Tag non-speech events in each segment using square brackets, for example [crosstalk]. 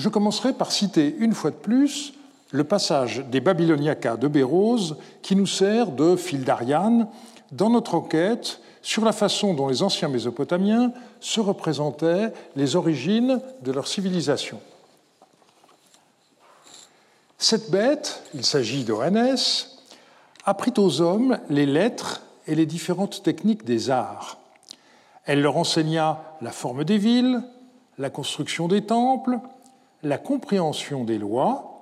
je commencerai par citer une fois de plus le passage des Babyloniacas de Bérose qui nous sert de fil d'Ariane dans notre enquête sur la façon dont les anciens Mésopotamiens se représentaient les origines de leur civilisation. Cette bête, il s'agit d'Oanès, apprit aux hommes les lettres et les différentes techniques des arts. Elle leur enseigna la forme des villes, la construction des temples, la compréhension des lois,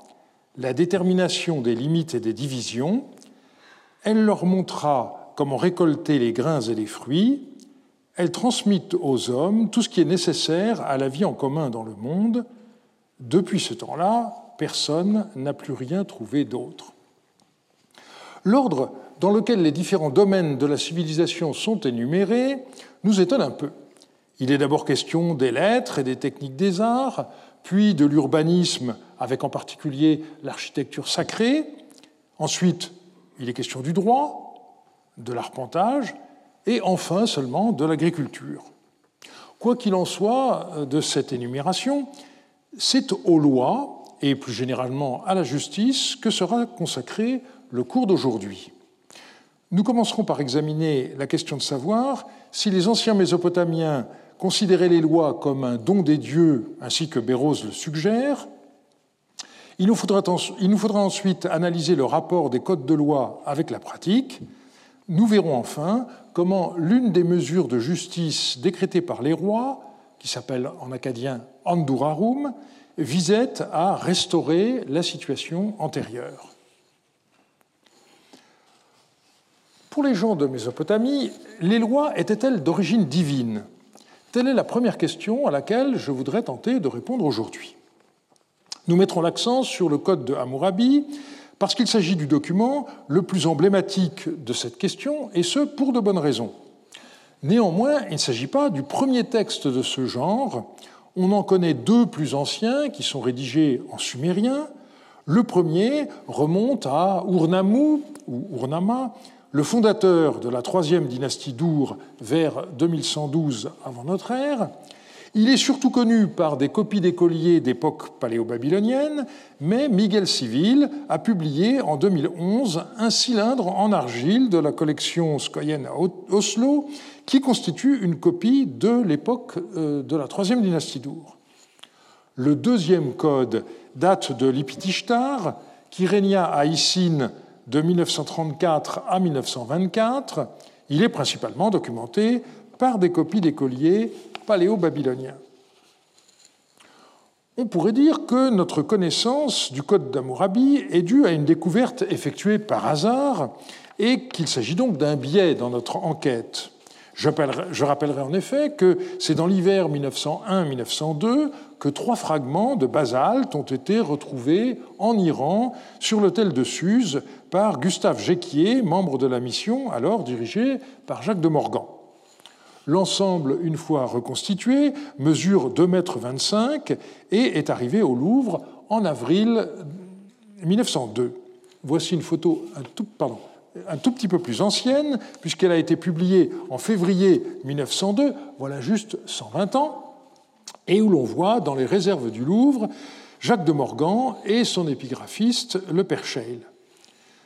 la détermination des limites et des divisions. Elle leur montra comment récolter les grains et les fruits. Elle transmit aux hommes tout ce qui est nécessaire à la vie en commun dans le monde. Depuis ce temps-là, personne n'a plus rien trouvé d'autre. L'ordre dans lequel les différents domaines de la civilisation sont énumérés nous étonne un peu. Il est d'abord question des lettres et des techniques des arts, puis de l'urbanisme, avec en particulier l'architecture sacrée. Ensuite, il est question du droit, de l'arpentage, et enfin seulement de l'agriculture. Quoi qu'il en soit de cette énumération, c'est aux lois, et plus généralement à la justice, que sera consacré le cours d'aujourd'hui. Nous commencerons par examiner la question de savoir si les anciens Mésopotamiens considéraient les lois comme un don des dieux, ainsi que Bérose le suggère. Il nous, faudra, il nous faudra ensuite analyser le rapport des codes de loi avec la pratique. Nous verrons enfin comment l'une des mesures de justice décrétées par les rois, qui s'appelle en acadien Andurarum, visait à restaurer la situation antérieure. Pour les gens de Mésopotamie, les lois étaient-elles d'origine divine? Telle est la première question à laquelle je voudrais tenter de répondre aujourd'hui. Nous mettrons l'accent sur le Code de Hammurabi parce qu'il s'agit du document le plus emblématique de cette question, et ce pour de bonnes raisons. Néanmoins, il ne s'agit pas du premier texte de ce genre. On en connaît deux plus anciens qui sont rédigés en sumérien. Le premier remonte à Urnamu ou Urnama, le fondateur de la troisième dynastie d'Our vers 2112 avant notre ère. Il est surtout connu par des copies d'écoliers d'époque paléo-babylonienne, mais Miguel Civil a publié en 2011 un cylindre en argile de la collection Skoyen à Oslo qui constitue une copie de l'époque euh, de la troisième dynastie d'Our. Le deuxième code date de l'Ipitishtar, qui régna à Issine de 1934 à 1924, il est principalement documenté par des copies d'écoliers paléo-babyloniens. On pourrait dire que notre connaissance du code d'Amourabi est due à une découverte effectuée par hasard et qu'il s'agit donc d'un biais dans notre enquête. Je rappellerai en effet que c'est dans l'hiver 1901-1902 que trois fragments de basalte ont été retrouvés en Iran sur l'hôtel de Suse par Gustave Géquier, membre de la mission alors dirigée par Jacques de Morgan. L'ensemble, une fois reconstitué, mesure 2,25 m et est arrivé au Louvre en avril 1902. Voici une photo un tout, pardon, un tout petit peu plus ancienne, puisqu'elle a été publiée en février 1902, voilà juste 120 ans, et où l'on voit dans les réserves du Louvre Jacques de Morgan et son épigraphiste, le père Scheil.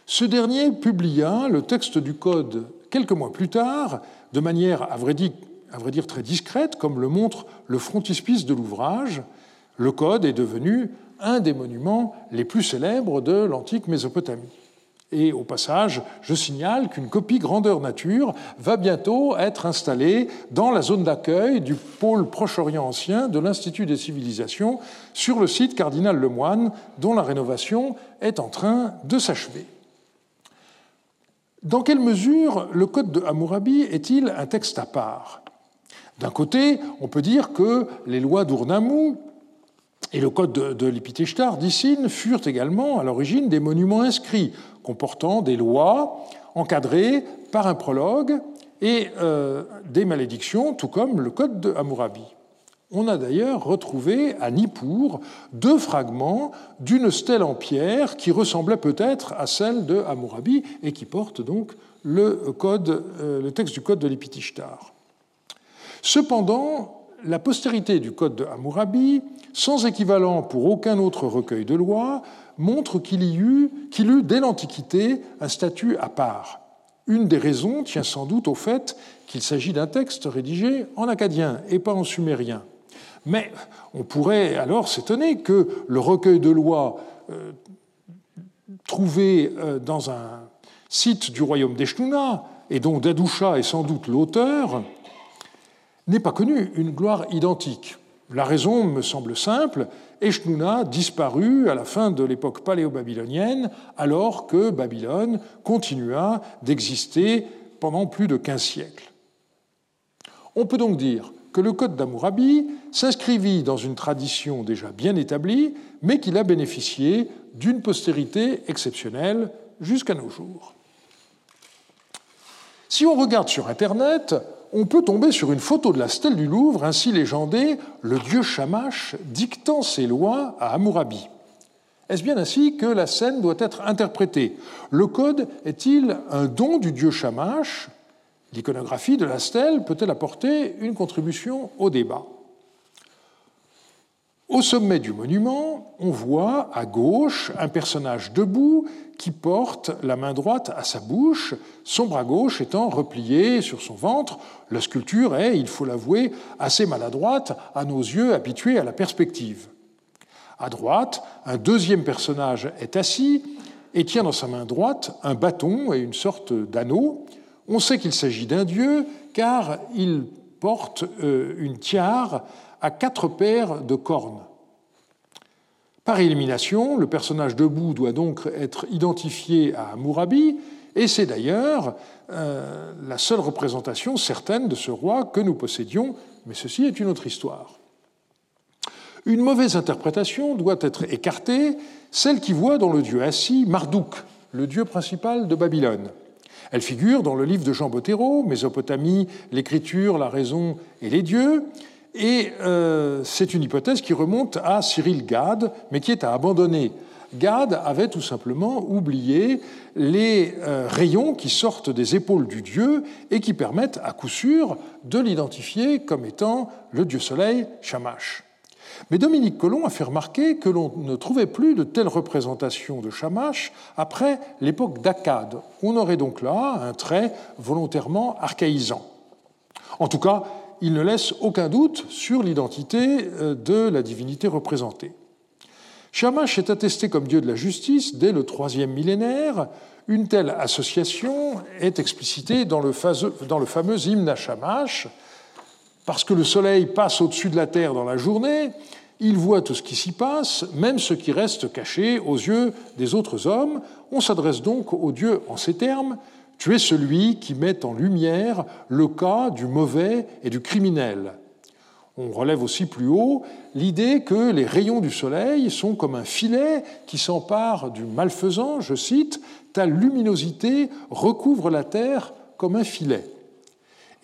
Ce dernier publia le texte du Code quelques mois plus tard, de manière, à vrai dire, à vrai dire très discrète, comme le montre le frontispice de l'ouvrage. Le Code est devenu un des monuments les plus célèbres de l'antique Mésopotamie. Et au passage, je signale qu'une copie grandeur nature va bientôt être installée dans la zone d'accueil du pôle Proche-Orient ancien de l'Institut des civilisations sur le site Cardinal Lemoine, dont la rénovation est en train de s'achever. Dans quelle mesure le Code de Hammurabi est-il un texte à part? D'un côté, on peut dire que les lois d'Urnamu et le Code de, de d'Issine furent également à l'origine des monuments inscrits comportant des lois encadrées par un prologue et euh, des malédictions, tout comme le Code de Hammurabi. On a d'ailleurs retrouvé à Nippur deux fragments d'une stèle en pierre qui ressemblait peut-être à celle de Hammurabi et qui porte donc le, euh, le texte du code de l'Épitishtar. Cependant, la postérité du Code de Hammurabi, sans équivalent pour aucun autre recueil de lois, montre qu'il y eut, qu'il eut dès l'Antiquité un statut à part. Une des raisons tient sans doute au fait qu'il s'agit d'un texte rédigé en acadien et pas en sumérien. Mais on pourrait alors s'étonner que le recueil de lois euh, trouvé euh, dans un site du royaume d'Eshnuna, et dont Dadoucha est sans doute l'auteur, n'ait pas connu une gloire identique. La raison me semble simple, Eshnuna disparut à la fin de l'époque paléo-babylonienne, alors que Babylone continua d'exister pendant plus de 15 siècles. On peut donc dire que le Code d'Amourabi s'inscrivit dans une tradition déjà bien établie, mais qu'il a bénéficié d'une postérité exceptionnelle jusqu'à nos jours. Si on regarde sur Internet, on peut tomber sur une photo de la stèle du Louvre ainsi légendée Le dieu Shamash dictant ses lois à Hammurabi. Est-ce bien ainsi que la scène doit être interprétée? Le code est-il un don du dieu Shamash? L'iconographie de la stèle peut-elle apporter une contribution au débat? Au sommet du monument, on voit à gauche un personnage debout qui porte la main droite à sa bouche, son bras gauche étant replié sur son ventre. La sculpture est, il faut l'avouer, assez maladroite à nos yeux habitués à la perspective. À droite, un deuxième personnage est assis et tient dans sa main droite un bâton et une sorte d'anneau. On sait qu'il s'agit d'un dieu car il porte euh, une tiare à quatre paires de cornes. Par élimination, le personnage debout doit donc être identifié à Mourabi, et c'est d'ailleurs euh, la seule représentation certaine de ce roi que nous possédions, mais ceci est une autre histoire. Une mauvaise interprétation doit être écartée, celle qui voit dans le dieu assis Marduk, le dieu principal de Babylone. Elle figure dans le livre de Jean Bottero, Mésopotamie, l'écriture, la raison et les dieux, et euh, c'est une hypothèse qui remonte à Cyril Gade, mais qui est à abandonner. Gade avait tout simplement oublié les euh, rayons qui sortent des épaules du dieu et qui permettent à coup sûr de l'identifier comme étant le dieu soleil Shamash. Mais Dominique Colomb a fait remarquer que l'on ne trouvait plus de telles représentations de Shamash après l'époque d'Akkad. On aurait donc là un trait volontairement archaïsant. En tout cas, il ne laisse aucun doute sur l'identité euh, de la divinité représentée. Shamash est attesté comme dieu de la justice dès le troisième millénaire. Une telle association est explicitée dans le, fameux hymne à Shamash, parce que le soleil passe au-dessus de la terre dans la journée, il voit tout ce qui s'y passe, même ce qui reste caché aux yeux des autres hommes. On s'adresse donc au Dieu en ces termes Tu es celui qui met en lumière le cas du mauvais et du criminel. On relève aussi plus haut l'idée que les rayons du soleil sont comme un filet qui s'empare du malfaisant, je cite, ta luminosité recouvre la terre comme un filet.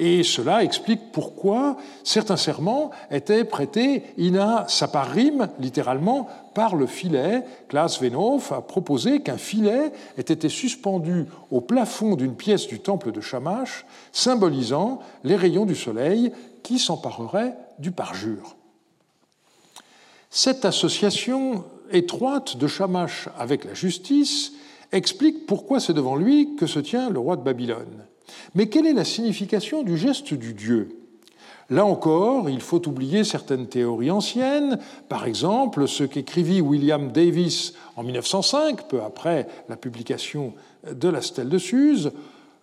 Et cela explique pourquoi certains serments étaient prêtés ina saparim, littéralement, par le filet. Klaas Venhoff a proposé qu'un filet ait été suspendu au plafond d'une pièce du temple de Shamash, symbolisant les rayons du soleil qui s'empareraient du parjure. Cette association étroite de Shamash avec la justice explique pourquoi c'est devant lui que se tient le roi de Babylone. Mais quelle est la signification du geste du Dieu? Là encore, il faut oublier certaines théories anciennes, par exemple ce qu'écrivit William Davis en 1905, peu après la publication de la Stèle de Suse.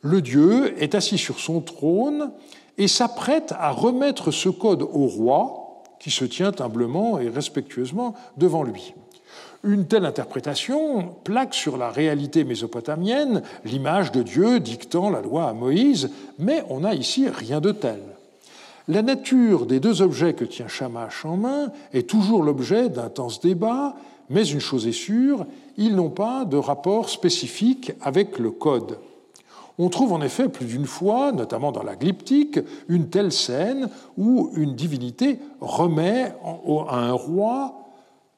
Le Dieu est assis sur son trône et s'apprête à remettre ce code au roi, qui se tient humblement et respectueusement devant lui. Une telle interprétation plaque sur la réalité mésopotamienne l'image de Dieu dictant la loi à Moïse, mais on n'a ici rien de tel. La nature des deux objets que tient Shamash en main est toujours l'objet d'intenses débats, mais une chose est sûre, ils n'ont pas de rapport spécifique avec le code. On trouve en effet plus d'une fois, notamment dans la glyptique, une telle scène où une divinité remet à un roi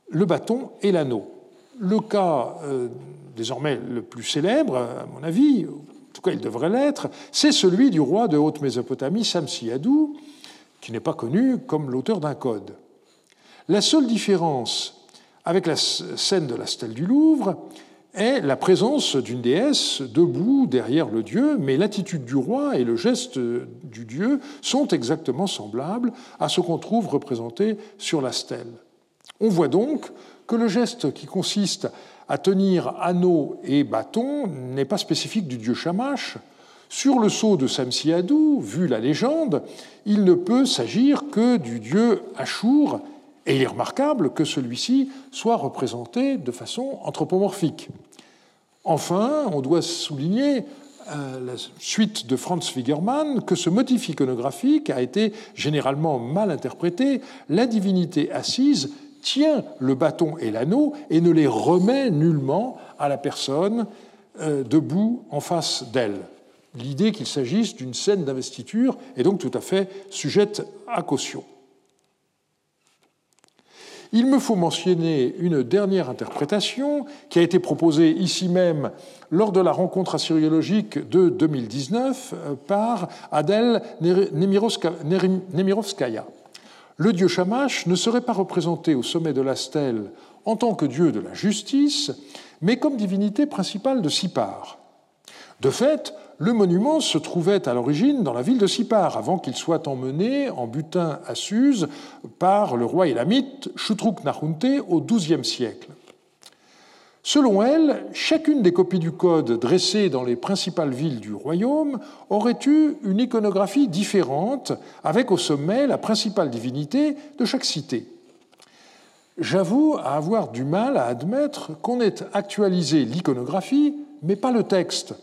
le bâton et l'anneau. Le cas euh, désormais le plus célèbre, à mon avis, en tout cas il devrait l'être, c'est celui du roi de Haute-Mésopotamie, Samsiadou, qui n'est pas connu comme l'auteur d'un code. La seule différence avec la scène de la stèle du Louvre est la présence d'une déesse debout derrière le dieu, mais l'attitude du roi et le geste du dieu sont exactement semblables à ce qu'on trouve représenté sur la stèle. On voit donc que le geste qui consiste à tenir anneau et bâton n'est pas spécifique du dieu Shamash. Sur le sceau de Samsiadou, vu la légende, il ne peut s'agir que du dieu Ashur, et il est remarquable que celui-ci soit représenté de façon anthropomorphique. Enfin, on doit souligner euh, la suite de Franz Wigermann que ce motif iconographique a été généralement mal interprété. La divinité assise tient le bâton et l'anneau et ne les remet nullement à la personne euh, debout en face d'elle. L'idée qu'il s'agisse d'une scène d'investiture est donc tout à fait sujette à caution. Il me faut mentionner une dernière interprétation qui a été proposée ici même lors de la rencontre assyriologique de 2019 euh, par Adèle Nemirovskaya. Le dieu Shamash ne serait pas représenté au sommet de la stèle en tant que dieu de la justice, mais comme divinité principale de Sipar. De fait, le monument se trouvait à l'origine dans la ville de Sipar, avant qu'il soit emmené en butin à Suse par le roi élamite Shutruk Nahunte au XIIe siècle. Selon elle, chacune des copies du code dressées dans les principales villes du royaume aurait eu une iconographie différente, avec au sommet la principale divinité de chaque cité. J'avoue avoir du mal à admettre qu'on ait actualisé l'iconographie, mais pas le texte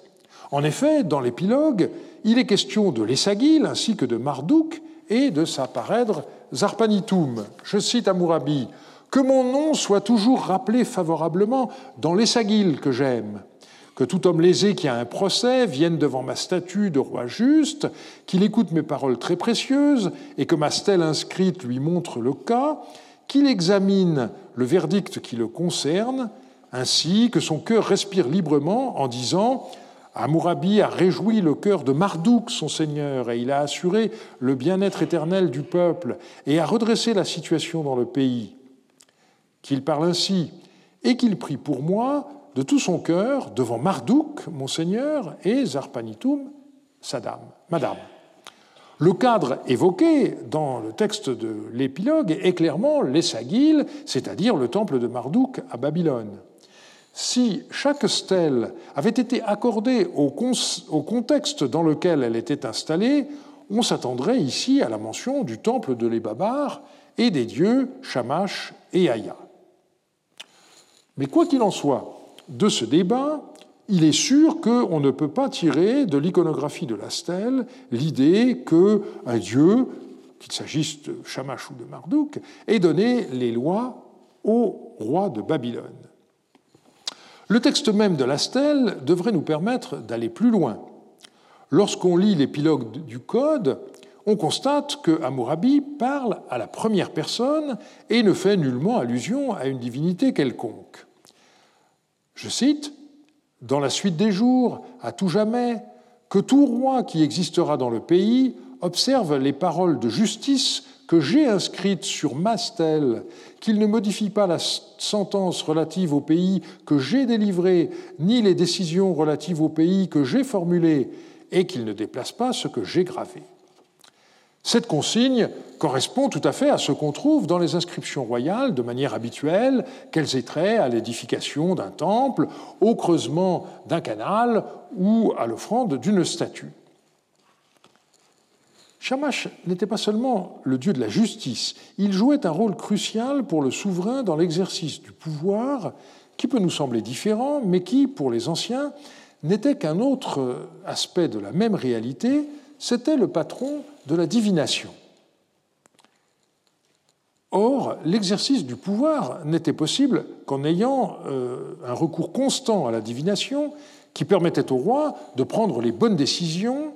en effet, dans l'épilogue, il est question de l'Essagil ainsi que de Marduk et de sa parèdre Zarpanitum. Je cite Amourabi Que mon nom soit toujours rappelé favorablement dans l'Essagil que j'aime. Que tout homme lésé qui a un procès vienne devant ma statue de roi juste, qu'il écoute mes paroles très précieuses et que ma stèle inscrite lui montre le cas, qu'il examine le verdict qui le concerne, ainsi que son cœur respire librement en disant Amourabi a réjoui le cœur de Marduk, son seigneur, et il a assuré le bien-être éternel du peuple et a redressé la situation dans le pays. Qu'il parle ainsi et qu'il prie pour moi de tout son cœur devant Marduk, mon seigneur, et Zarpanitum, sa dame, madame. Le cadre évoqué dans le texte de l'épilogue est clairement l'Essagil, c'est-à-dire le temple de Marduk à Babylone si chaque stèle avait été accordée au, contexte dans lequel elle était installée, on s'attendrait ici à la mention du temple de l'Ebabar et des dieux Shamash et Aya. Mais quoi qu'il en soit, de ce débat, il est sûr qu'on ne peut pas tirer de l'iconographie de la stèle l'idée qu'un dieu, qu'il s'agisse de Shamash ou de Marduk, ait donné les lois au roi de Babylone. Le texte même de la stèle devrait nous permettre d'aller plus loin. Lorsqu'on lit l'épilogue du Code, on constate que Hammurabi parle à la première personne et ne fait nullement allusion à une divinité quelconque. Je cite Dans la suite des jours, à tout jamais, que tout roi qui existera dans le pays observe les paroles de justice que j'ai inscrite sur ma stèle, qu'il ne modifie pas la sentence relative au pays que j'ai délivré, ni les décisions relatives au pays que j'ai formulées, et qu'il ne déplace pas ce que j'ai gravé. Cette consigne correspond tout à fait à ce qu'on trouve dans les inscriptions royales de manière habituelle, qu'elles aient trait à l'édification d'un temple, au creusement d'un canal ou à l'offrande d'une statue. Shamash n'était pas seulement le dieu de la justice, il jouait un rôle crucial pour le souverain dans l'exercice du pouvoir qui peut nous sembler différent, mais qui, pour les anciens, n'était qu'un autre aspect de la même réalité, c'était le patron de la divination. Or, l'exercice du pouvoir n'était possible qu'en ayant euh, un recours constant à la divination qui permettait au roi de prendre les bonnes décisions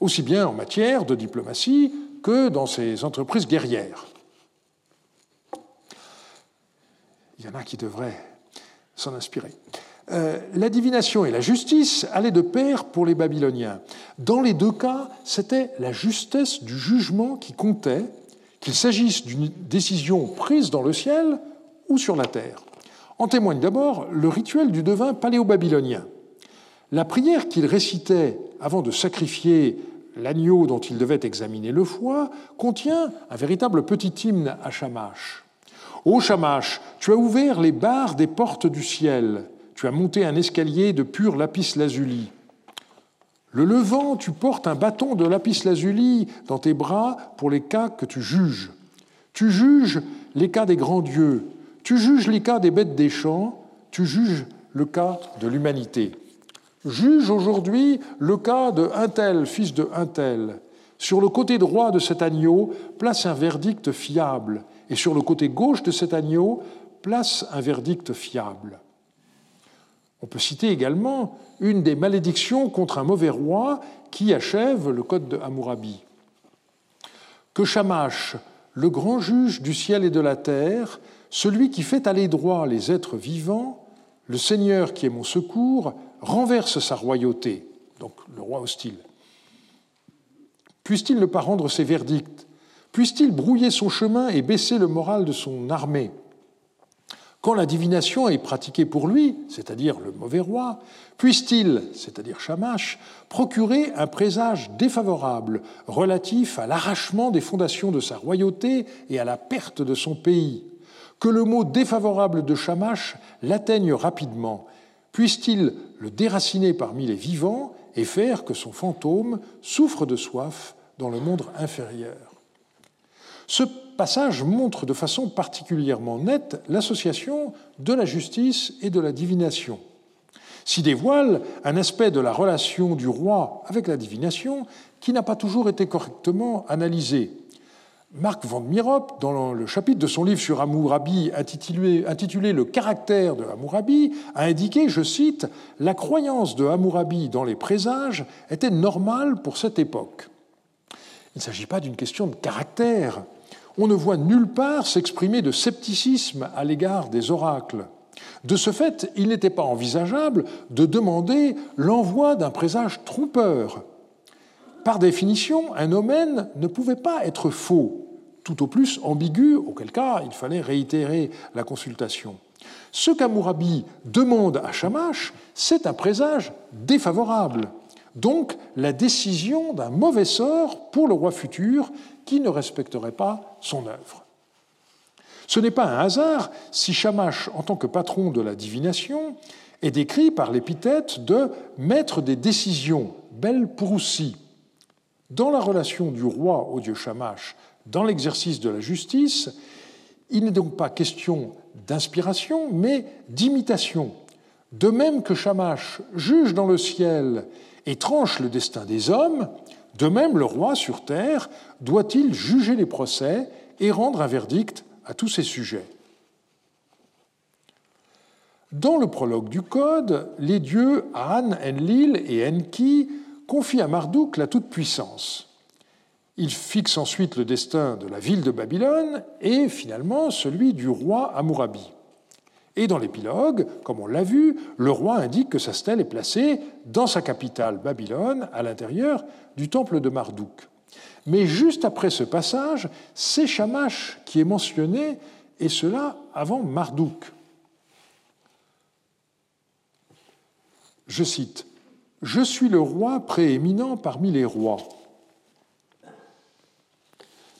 aussi bien en matière de diplomatie que dans ses entreprises guerrières. Il y en a qui devraient s'en inspirer. Euh, la divination et la justice allaient de pair pour les Babyloniens. Dans les deux cas, c'était la justesse du jugement qui comptait, qu'il s'agisse d'une décision prise dans le ciel ou sur la terre. En témoigne d'abord le rituel du devin paléo-babylonien. La prière qu'il récitait avant de sacrifier l'agneau dont il devait examiner le foie contient un véritable petit hymne à Shamash. Ô Shamash, tu as ouvert les barres des portes du ciel, tu as monté un escalier de pur lapis lazuli. Le levant, tu portes un bâton de lapis lazuli dans tes bras pour les cas que tu juges. Tu juges les cas des grands dieux, tu juges les cas des bêtes des champs, tu juges le cas de l'humanité. Juge aujourd'hui le cas de un tel, fils de un tel. Sur le côté droit de cet agneau, place un verdict fiable, et sur le côté gauche de cet agneau, place un verdict fiable. On peut citer également une des malédictions contre un mauvais roi qui achève le code de Hammurabi. Que Shamash, le grand juge du ciel et de la terre, celui qui fait aller droit les êtres vivants, le Seigneur qui est mon secours, renverse sa royauté, donc le roi hostile. Puisse-t-il ne pas rendre ses verdicts? Puisse-t-il brouiller son chemin et baisser le moral de son armée? Quand la divination est pratiquée pour lui, c'est-à-dire le mauvais roi, puisse-t-il, c'est-à-dire Shamash, procurer un présage défavorable relatif à l'arrachement des fondations de sa royauté et à la perte de son pays? Que le mot défavorable de Shamash l'atteigne rapidement. Puisse-t-il le déraciner parmi les vivants et faire que son fantôme souffre de soif dans le monde inférieur? Passage montre de façon particulièrement nette l'association de la justice et de la divination. S'y dévoile un aspect de la relation du roi avec la divination qui n'a pas toujours été correctement analysé. Marc Van Mirop, dans le chapitre de son livre sur Hammurabi intitulé, Le caractère de Hammurabi, a indiqué, je cite, La croyance de Hammurabi dans les présages était normale pour cette époque. Il ne s'agit pas d'une question de caractère. On ne voit nulle part s'exprimer de scepticisme à l'égard des oracles. De ce fait, il n'était pas envisageable de demander l'envoi d'un présage trompeur. Par définition, un omen ne pouvait pas être faux tout au plus ambigu, auquel cas il fallait réitérer la consultation. Ce qu'Amourabi demande à Shamash, c'est un présage défavorable, donc la décision d'un mauvais sort pour le roi futur qui ne respecterait pas son œuvre. Ce n'est pas un hasard si Shamash, en tant que patron de la divination, est décrit par l'épithète de maître des décisions, Bel Pourussi. Dans la relation du roi au dieu Shamash dans l'exercice de la justice, il n'est donc pas question d'inspiration, mais d'imitation. De même que Shamash juge dans le ciel et tranche le destin des hommes, de même le roi sur terre doit-il juger les procès et rendre un verdict à tous ses sujets. Dans le prologue du Code, les dieux An, Enlil et Enki confient à Marduk la toute-puissance. Il fixe ensuite le destin de la ville de Babylone et finalement celui du roi Hammurabi. Et dans l'épilogue, comme on l'a vu, le roi indique que sa stèle est placée dans sa capitale, Babylone, à l'intérieur du temple de Marduk. Mais juste après ce passage, c'est Shamash qui est mentionné, et cela avant Marduk. Je cite Je suis le roi prééminent parmi les rois.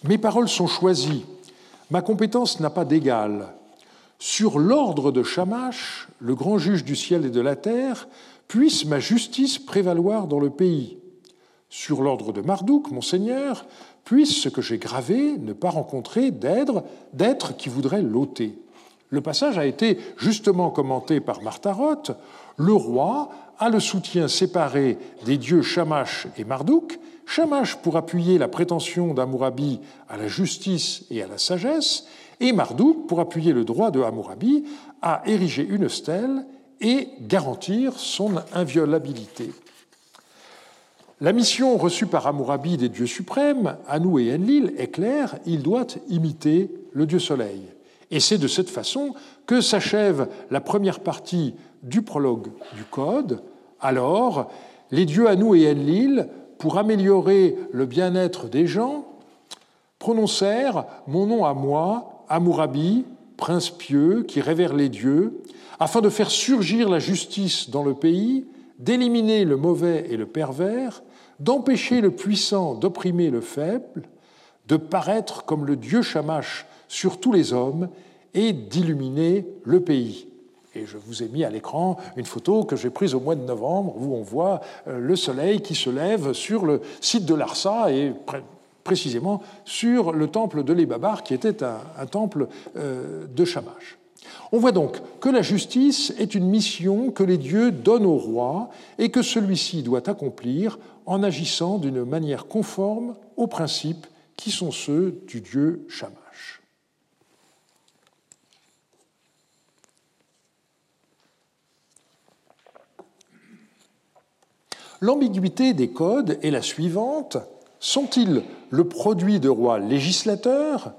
Mes paroles sont choisies. Ma compétence n'a pas d'égal. Sur l'ordre de Shamash, le grand juge du ciel et de la terre, puisse ma justice prévaloir dans le pays. Sur l'ordre de Marduk, mon Seigneur, puisse ce que j'ai gravé ne pas rencontrer d'être qui voudrait l'ôter. Le passage a été justement commenté par Martaroth. Le roi a le soutien séparé des dieux Shamash et Marduk, Shamash pour appuyer la prétention d'Amourabi à la justice et à la sagesse, et Marduk pour appuyer le droit de Hammurabi à ériger une stèle et garantir son inviolabilité. La mission reçue par Hammurabi des dieux suprêmes, Anu et Enlil, est claire, il doit imiter le dieu soleil. Et c'est de cette façon que s'achève la première partie du prologue du Code. Alors, les dieux Anou et Enlil, pour améliorer le bien-être des gens, prononcèrent mon nom à moi, Amourabi, prince pieux qui révère les dieux, afin de faire surgir la justice dans le pays, d'éliminer le mauvais et le pervers, d'empêcher le puissant d'opprimer le faible, de paraître comme le dieu Shamash sur tous les hommes et d'illuminer le pays. Et je vous ai mis à l'écran une photo que j'ai prise au mois de novembre où on voit euh, le soleil qui se lève sur le site de Larsa et précisément sur le temple de l'Ebabar qui était un, temple euh, de Shamash. On voit donc que la justice est une mission que les dieux donnent au roi et que celui-ci doit accomplir en agissant d'une manière conforme aux principes qui sont ceux du dieu Shamash. L'ambiguïté des codes est la suivante. Sont-ils le produit de rois législateurs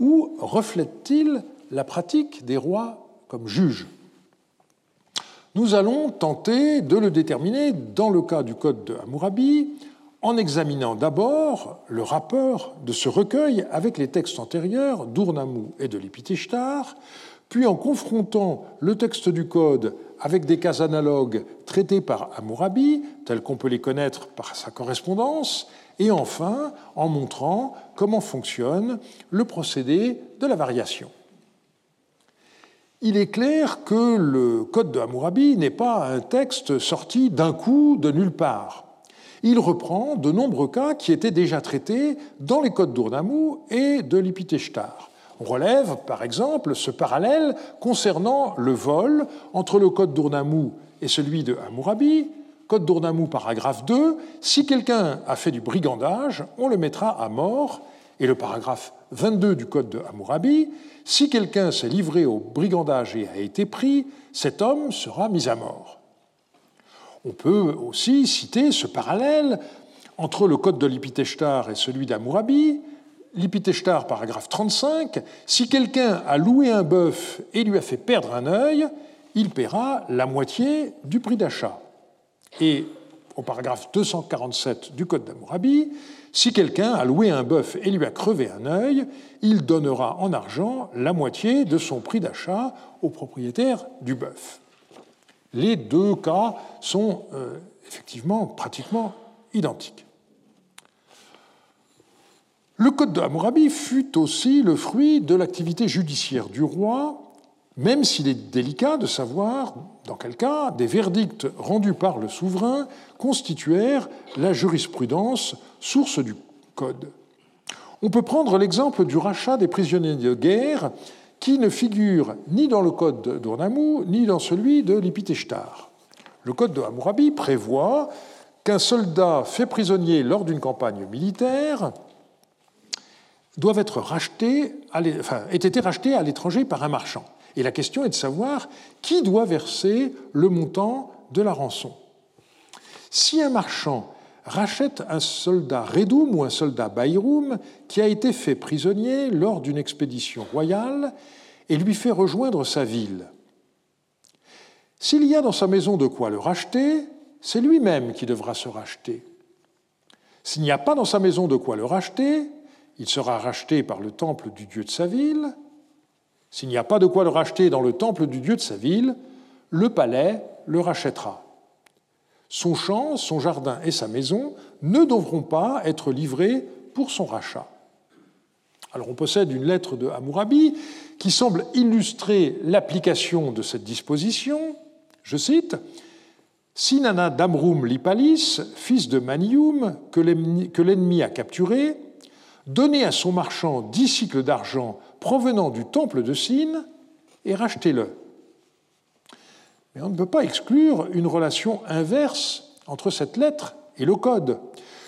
ou reflètent-ils la pratique des rois comme juges? Nous allons tenter de le déterminer dans le cas du code de Hammurabi en examinant d'abord le rapport de ce recueil avec les textes antérieurs d'Urnamou et de l'Épiteshtar, puis en confrontant le texte du code avec des cas analogues traités par Hammurabi, tels qu'on peut les connaître par sa correspondance, et enfin en montrant comment fonctionne le procédé de la variation. Il est clair que le Code de Hammurabi n'est pas un texte sorti d'un coup de nulle part. Il reprend de nombreux cas qui étaient déjà traités dans les codes d'Urnamou et de l'Ipiteshtar. On relève, par exemple, ce parallèle concernant le vol entre le code d'Urnamou et celui de Hammurabi, Code d'Urnamou, paragraphe 2, si quelqu'un a fait du brigandage, on le mettra à mort. Et le paragraphe 22 du Code de Hammurabi, si quelqu'un s'est livré au brigandage et a été pris, cet homme sera mis à mort. On peut aussi citer ce parallèle entre le Code de l'Ipiteshtar et celui d'Hammurabi. L'Ipiteshtar, paragraphe 35, si quelqu'un a loué un bœuf et lui a fait perdre un œil, il paiera la moitié du prix d'achat. Et au paragraphe 247 du Code d'Amourabi, si quelqu'un a loué un bœuf et lui a crevé un œil, il donnera en argent la moitié de son prix d'achat au propriétaire du bœuf. Les deux cas sont euh, effectivement pratiquement identiques. Le Code de Hammurabi fut aussi le fruit de l'activité judiciaire du roi même s'il est délicat de savoir dans quel cas des verdicts rendus par le souverain constituèrent la jurisprudence, source du Code. On peut prendre l'exemple du rachat des prisonniers de guerre qui ne figure ni dans le Code d'Urnamou ni dans celui de l'Ipiteshtar. Le Code de Hammurabi prévoit qu'un soldat fait prisonnier lors d'une campagne militaire doit être été racheté à l'étranger par un marchand. Et la question est de savoir qui doit verser le montant de la rançon. Si un marchand rachète un soldat Redum ou un soldat Bayrum qui a été fait prisonnier lors d'une expédition royale et lui fait rejoindre sa ville, s'il y a dans sa maison de quoi le racheter, c'est lui-même qui devra se racheter. S'il n'y a pas dans sa maison de quoi le racheter, il sera racheté par le temple du dieu de sa ville, s'il n'y a pas de quoi le racheter dans le temple du dieu de sa ville, le palais le rachètera. Son champ, son jardin et sa maison ne devront pas être livrés pour son rachat. Alors on possède une lettre de Hammurabi qui semble illustrer l'application de cette disposition. Je cite Sinana d'Amrum Lipalis, fils de Manium, que l'ennemi a capturé, donnez à son marchand dix cycles d'argent provenant du temple de Sin et rachetez-le. Mais on ne peut pas exclure une relation inverse entre cette lettre et le code.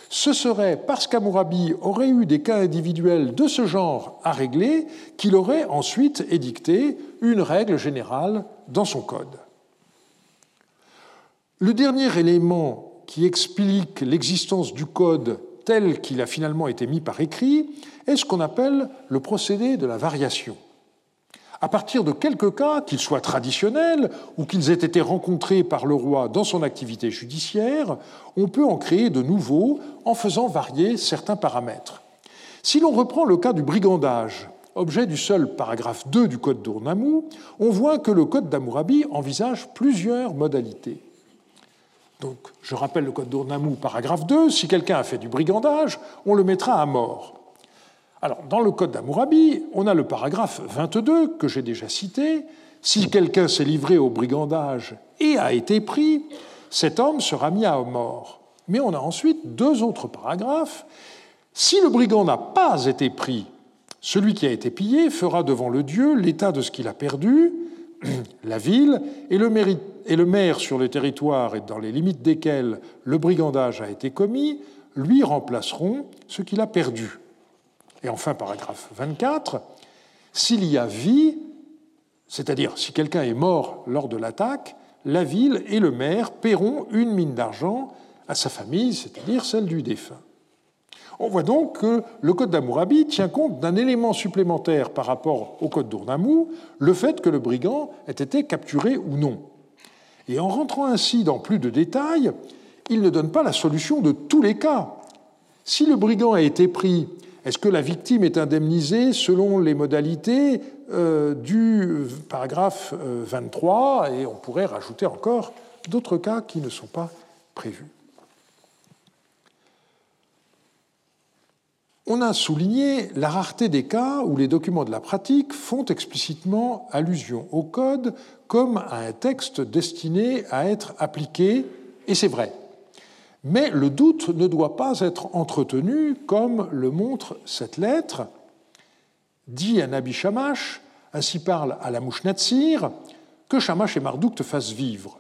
Ce serait parce qu'Amourabi aurait eu des cas individuels de ce genre à régler qu'il aurait ensuite édicté une règle générale dans son code. Le dernier élément qui explique l'existence du code tel qu'il a finalement été mis par écrit est ce qu'on appelle le procédé de la variation. À partir de quelques cas, qu'ils soient traditionnels ou qu'ils aient été rencontrés par le roi dans son activité judiciaire, on peut en créer de nouveaux en faisant varier certains paramètres. Si l'on reprend le cas du brigandage, objet du seul paragraphe 2 du Code d'Urnamou, on voit que le Code d'Amourabi envisage plusieurs modalités. Donc, je rappelle le Code d'Urnamou, paragraphe 2, si quelqu'un a fait du brigandage, on le mettra à mort. Alors, dans le Code d'Amourabi, on a le paragraphe 22 que j'ai déjà cité. Si quelqu'un s'est livré au brigandage et a été pris, cet homme sera mis à mort. Mais on a ensuite deux autres paragraphes. Si le brigand n'a pas été pris, celui qui a été pillé fera devant le Dieu l'état de ce qu'il a perdu, [clears throat] la ville, et le, maire sur le territoire et dans les limites desquels le brigandage a été commis, lui remplaceront ce qu'il a perdu. Et enfin, paragraphe 24, s'il y a vie, c'est-à-dire si quelqu'un est mort lors de l'attaque, la ville et le maire paieront une mine d'argent à sa famille, c'est-à-dire celle du défunt. On voit donc que le Code d'Amourabi tient compte d'un élément supplémentaire par rapport au Code d'Ournamou, le fait que le brigand ait été capturé ou non. Et en rentrant ainsi dans plus de détails, il ne donne pas la solution de tous les cas. Si le brigand a été pris est-ce que la victime est indemnisée selon les modalités euh, du paragraphe 23 euh, Et on pourrait rajouter encore d'autres cas qui ne sont pas prévus. On a souligné la rareté des cas où les documents de la pratique font explicitement allusion au code comme à un texte destiné à être appliqué, et c'est vrai. Mais le doute ne doit pas être entretenu comme le montre cette lettre. Dit à Nabi Shamash, ainsi parle à la mouche que Shamash et Mardouk te fassent vivre.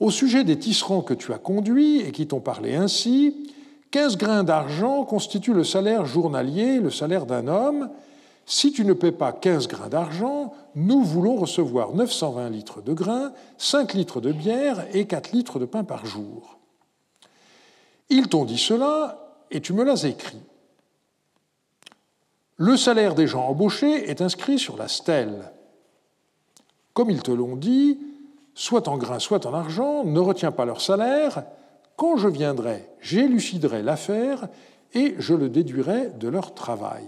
Au sujet des tisserands que tu as conduits et qui t'ont parlé ainsi, 15 grains d'argent constituent le salaire journalier, le salaire d'un homme. Si tu ne paies pas 15 grains d'argent, nous voulons recevoir 920 litres de grains, 5 litres de bière et 4 litres de pain par jour. Ils t'ont dit cela et tu me l'as écrit. Le salaire des gens embauchés est inscrit sur la stèle. Comme ils te l'ont dit, soit en grain, soit en argent, ne retiens pas leur salaire. Quand je viendrai, j'éluciderai l'affaire et je le déduirai de leur travail.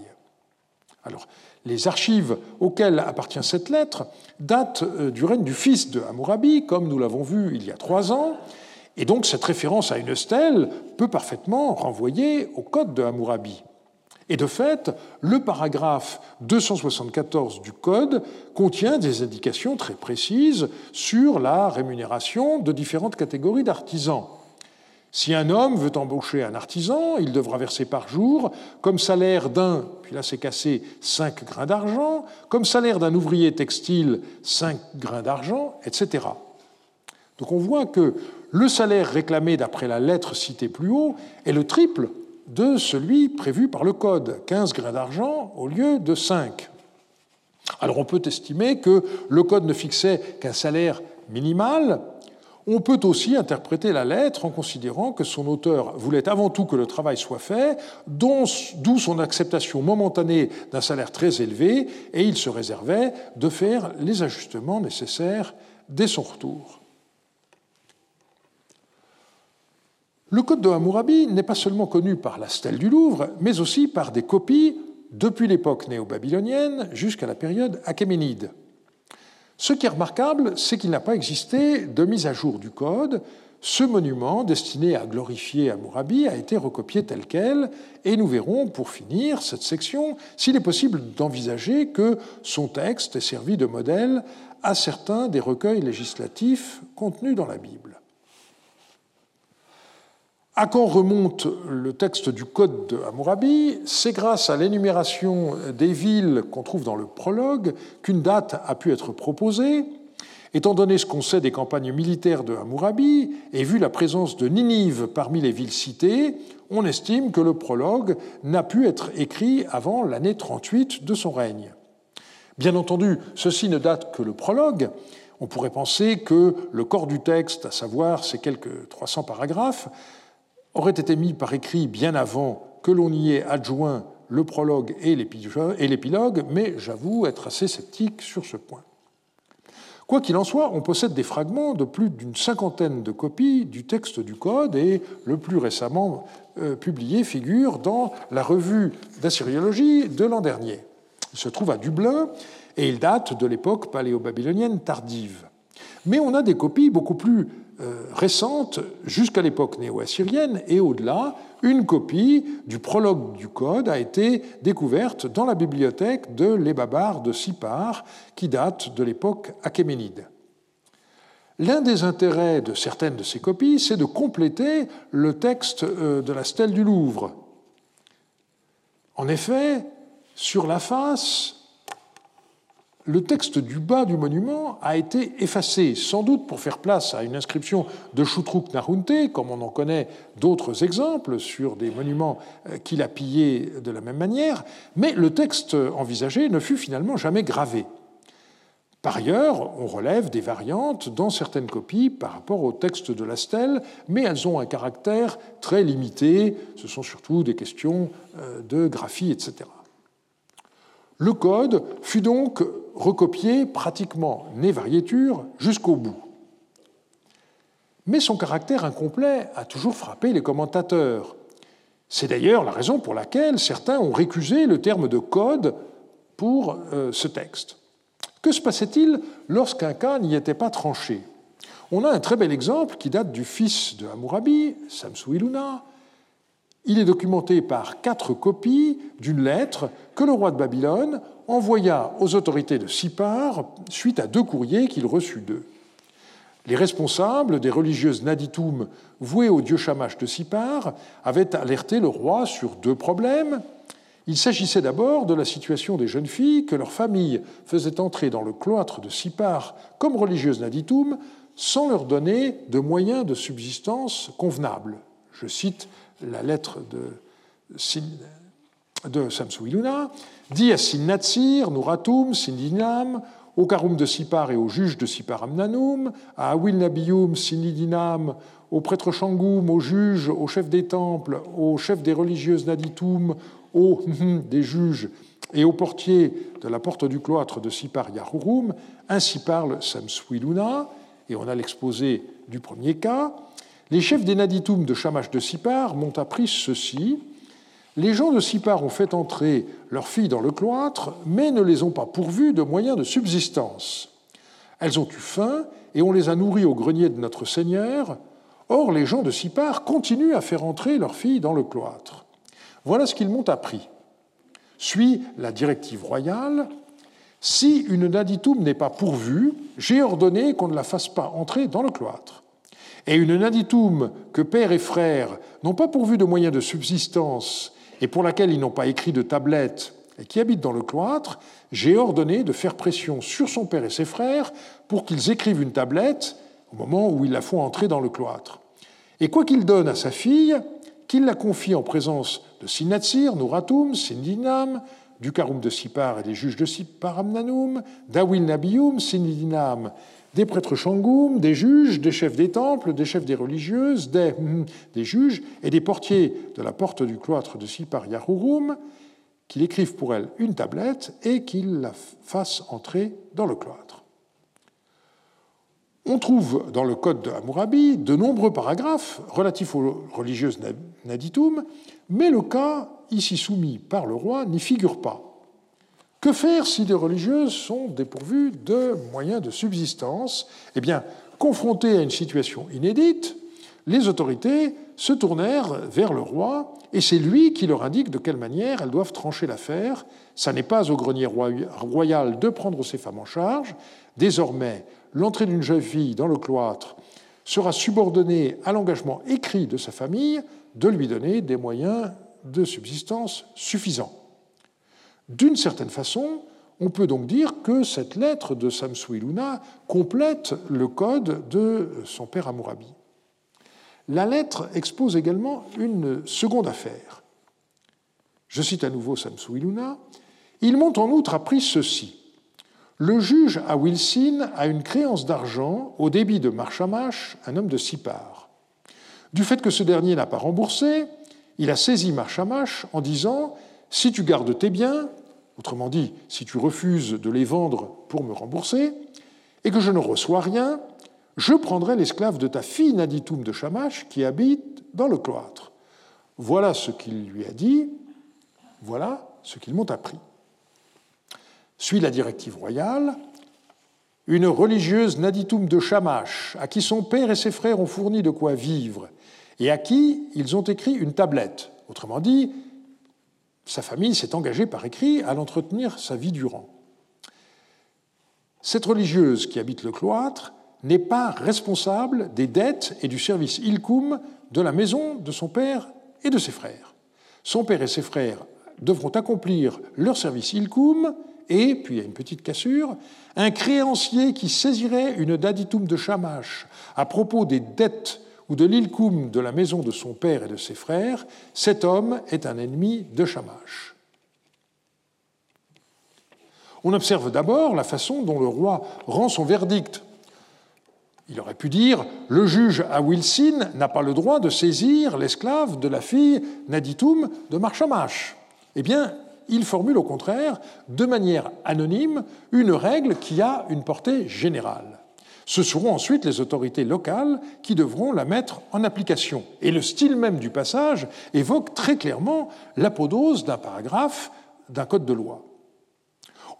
Alors, les archives auxquelles appartient cette lettre datent euh, du règne du fils de Hammurabi, comme nous l'avons vu il y a trois ans, et donc cette référence à une stèle peut parfaitement renvoyer au code de Hammurabi. Et de fait, le paragraphe 274 du Code contient des indications très précises sur la rémunération de différentes catégories d'artisans. Si un homme veut embaucher un artisan, il devra verser par jour, comme salaire d'un, puis là c'est cassé, 5 grains d'argent, comme salaire d'un ouvrier textile, 5 grains d'argent, etc. Donc on voit que le salaire réclamé d'après la lettre citée plus haut est le triple de celui prévu par le Code, 15 grains d'argent au lieu de 5. Alors on peut estimer que le Code ne fixait qu'un salaire minimal. On peut aussi interpréter la lettre en considérant que son auteur voulait avant tout que le travail soit fait, d'où son acceptation momentanée d'un salaire très élevé, et il se réservait de faire les ajustements nécessaires dès son retour. Le Code de Hammurabi n'est pas seulement connu par la stèle du Louvre, mais aussi par des copies depuis l'époque néo-babylonienne jusqu'à la période achéménide. Ce qui est remarquable, c'est qu'il n'a pas existé de mise à jour du Code. Ce monument, destiné à glorifier Hammurabi, a été recopié tel quel, et nous verrons, pour finir cette section, s'il est possible d'envisager que son texte ait servi de modèle à certains des recueils législatifs contenus dans la Bible. À quand remonte le texte du Code de Hammurabi? C'est grâce à l'énumération des villes qu'on trouve dans le prologue qu'une date a pu être proposée. Étant donné ce qu'on sait des campagnes militaires de Hammurabi et vu la présence de Ninive parmi les villes citées, on estime que le prologue n'a pu être écrit avant l'année 38 de son règne. Bien entendu, ceci ne date que le prologue. On pourrait penser que le corps du texte, à savoir ces quelques 300 paragraphes, aurait été mis par écrit bien avant que l'on y ait adjoint le prologue et l'épilogue, mais j'avoue être assez sceptique sur ce point. Quoi qu'il en soit, on possède des fragments de plus d'une cinquantaine de copies du texte du Code et le plus récemment euh, publié figure dans la revue d'assyriologie de l'an dernier. Il se trouve à Dublin et il date de l'époque paléo-babylonienne tardive. Mais on a des copies beaucoup plus euh, récentes jusqu'à l'époque néo-assyrienne et au-delà, une copie du prologue du Code a été découverte dans la bibliothèque de l'Ebabar de Sipar, qui date de l'époque achéménide. L'un des intérêts de certaines de ces copies, c'est de compléter le texte euh, de la stèle du Louvre. En effet, sur la face, le texte du bas du monument a été effacé, sans doute pour faire place à une inscription de Shutruk Nahunte, comme on en connaît d'autres exemples sur des monuments euh, qu'il a pillés de la même manière, mais le texte envisagé ne fut finalement jamais gravé. Par ailleurs, on relève des variantes dans certaines copies par rapport au texte de la stèle, mais elles ont un caractère très limité, ce sont surtout des questions euh, de graphie, etc. Le code fut donc recopié pratiquement né variéture jusqu'au bout. Mais son caractère incomplet a toujours frappé les commentateurs. C'est d'ailleurs la raison pour laquelle certains ont récusé le terme de code pour euh, ce texte. Que se passait-il lorsqu'un cas n'y était pas tranché? On a un très bel exemple qui date du fils de Hammurabi, Samsu Iluna, il est documenté par quatre copies d'une lettre que le roi de Babylone envoya aux autorités de Sipar suite à deux courriers qu'il reçut d'eux. Les responsables des religieuses Naditum vouées au dieu Shamash de Sipar avaient alerté le roi sur deux problèmes. Il s'agissait d'abord de la situation des jeunes filles que leur famille faisait entrer dans le cloître de Sipar comme religieuses Naditum sans leur donner de moyens de subsistance convenables. Je cite la lettre de, de Samsu Iluna, dit à Sinnatsir, Nuratum, Sindinam, au Karum de Sipar et au juge de Sipar Amnanum, à Awil Nabiyum, Sinidinam, au prêtre Shangoum, au juge, au chef des temples, au chef des religieuses Naditum, aux des juges et au portier de la porte du cloître de Sipar Yahurum, ainsi parle Samsuiluna, et on a l'exposé du premier cas. Les chefs des Naditum de Shamash de Sipar m'ont appris ceci. Les gens de Sipar ont fait entrer leurs filles dans le cloître, mais ne les ont pas pourvues de moyens de subsistance. Elles ont eu faim et on les a nourries au grenier de notre Seigneur. Or, les gens de Sipar continuent à faire entrer leurs filles dans le cloître. Voilà ce qu'ils m'ont appris. Suit la directive royale. Si une naditum n'est pas pourvue, j'ai ordonné qu'on ne la fasse pas entrer dans le cloître et une naditum que père et frère n'ont pas pourvu de moyens de subsistance et pour laquelle ils n'ont pas écrit de tablette et qui habite dans le cloître, j'ai ordonné de faire pression sur son père et ses frères pour qu'ils écrivent une tablette au moment où ils la font entrer dans le cloître. Et quoi qu'il donne à sa fille, qu'il la confie en présence de Sinatsir, Nouratum, Sindinam, du Karum de Sipar et des juges de Sipar Amnanum, d'Awil Nabium, Sindinam des prêtres Shangoum, des juges, des chefs des temples, des chefs des religieuses, des, hum, des juges et des portiers de la porte du cloître de Sipar Yahurum, qu'il écrive pour elle une tablette et qu'il la fasse entrer dans le cloître. On trouve dans le code de Hammurabi de nombreux paragraphes relatifs aux religieuses Naditum, mais le cas ici soumis par le roi n'y figure pas. Que faire si les religieuses sont dépourvues de moyens de subsistance? Eh bien, confrontées à une situation inédite, les autorités se tournèrent vers le roi et c'est lui qui leur indique de quelle manière elles doivent trancher l'affaire. Ça n'est pas au grenier royal de prendre ces femmes en charge. Désormais, l'entrée d'une jeune fille dans le cloître sera subordonnée à l'engagement écrit de sa famille de lui donner des moyens de subsistance suffisants. D'une certaine façon, on peut donc dire que cette lettre de Samsu Iluna complète le code de son père Amurabi. La lettre expose également une seconde affaire. Je cite à nouveau Samsu Iluna. Il m'ont en outre appris ceci. Le juge à Wilson a une créance d'argent au débit de Marchamash, un homme de Sipar. Du fait que ce dernier n'a pas remboursé, il a saisi Marchamash en disant si tu gardes tes biens, autrement dit, si tu refuses de les vendre pour me rembourser, et que je ne reçois rien, je prendrai l'esclave de ta fille Naditoum de Shamash qui habite dans le cloître. Voilà ce qu'il lui a dit, voilà ce qu'ils m'ont appris. Suit la directive royale, une religieuse Naditoum de Shamash, à qui son père et ses frères ont fourni de quoi vivre, et à qui ils ont écrit une tablette. Autrement dit, sa famille s'est engagée par écrit à l'entretenir sa vie durant. Cette religieuse qui habite le cloître n'est pas responsable des dettes et du service ilkum de la maison de son père et de ses frères. Son père et ses frères devront accomplir leur service ilkum et, puis il y a une petite cassure, un créancier qui saisirait une daditum de Shamash à propos des dettes ou de l'ilkum de la maison de son père et de ses frères, cet homme est un ennemi de Shamash. On observe d'abord la façon dont le roi rend son verdict. Il aurait pu dire le juge à Wilson n'a pas le droit de saisir l'esclave de la fille Naditum de Marchamash. Eh bien, il formule au contraire, de manière anonyme, une règle qui a une portée générale. Ce seront ensuite les autorités locales qui devront la mettre en application. Et le style même du passage évoque très clairement l'apodose d'un paragraphe d'un code de loi.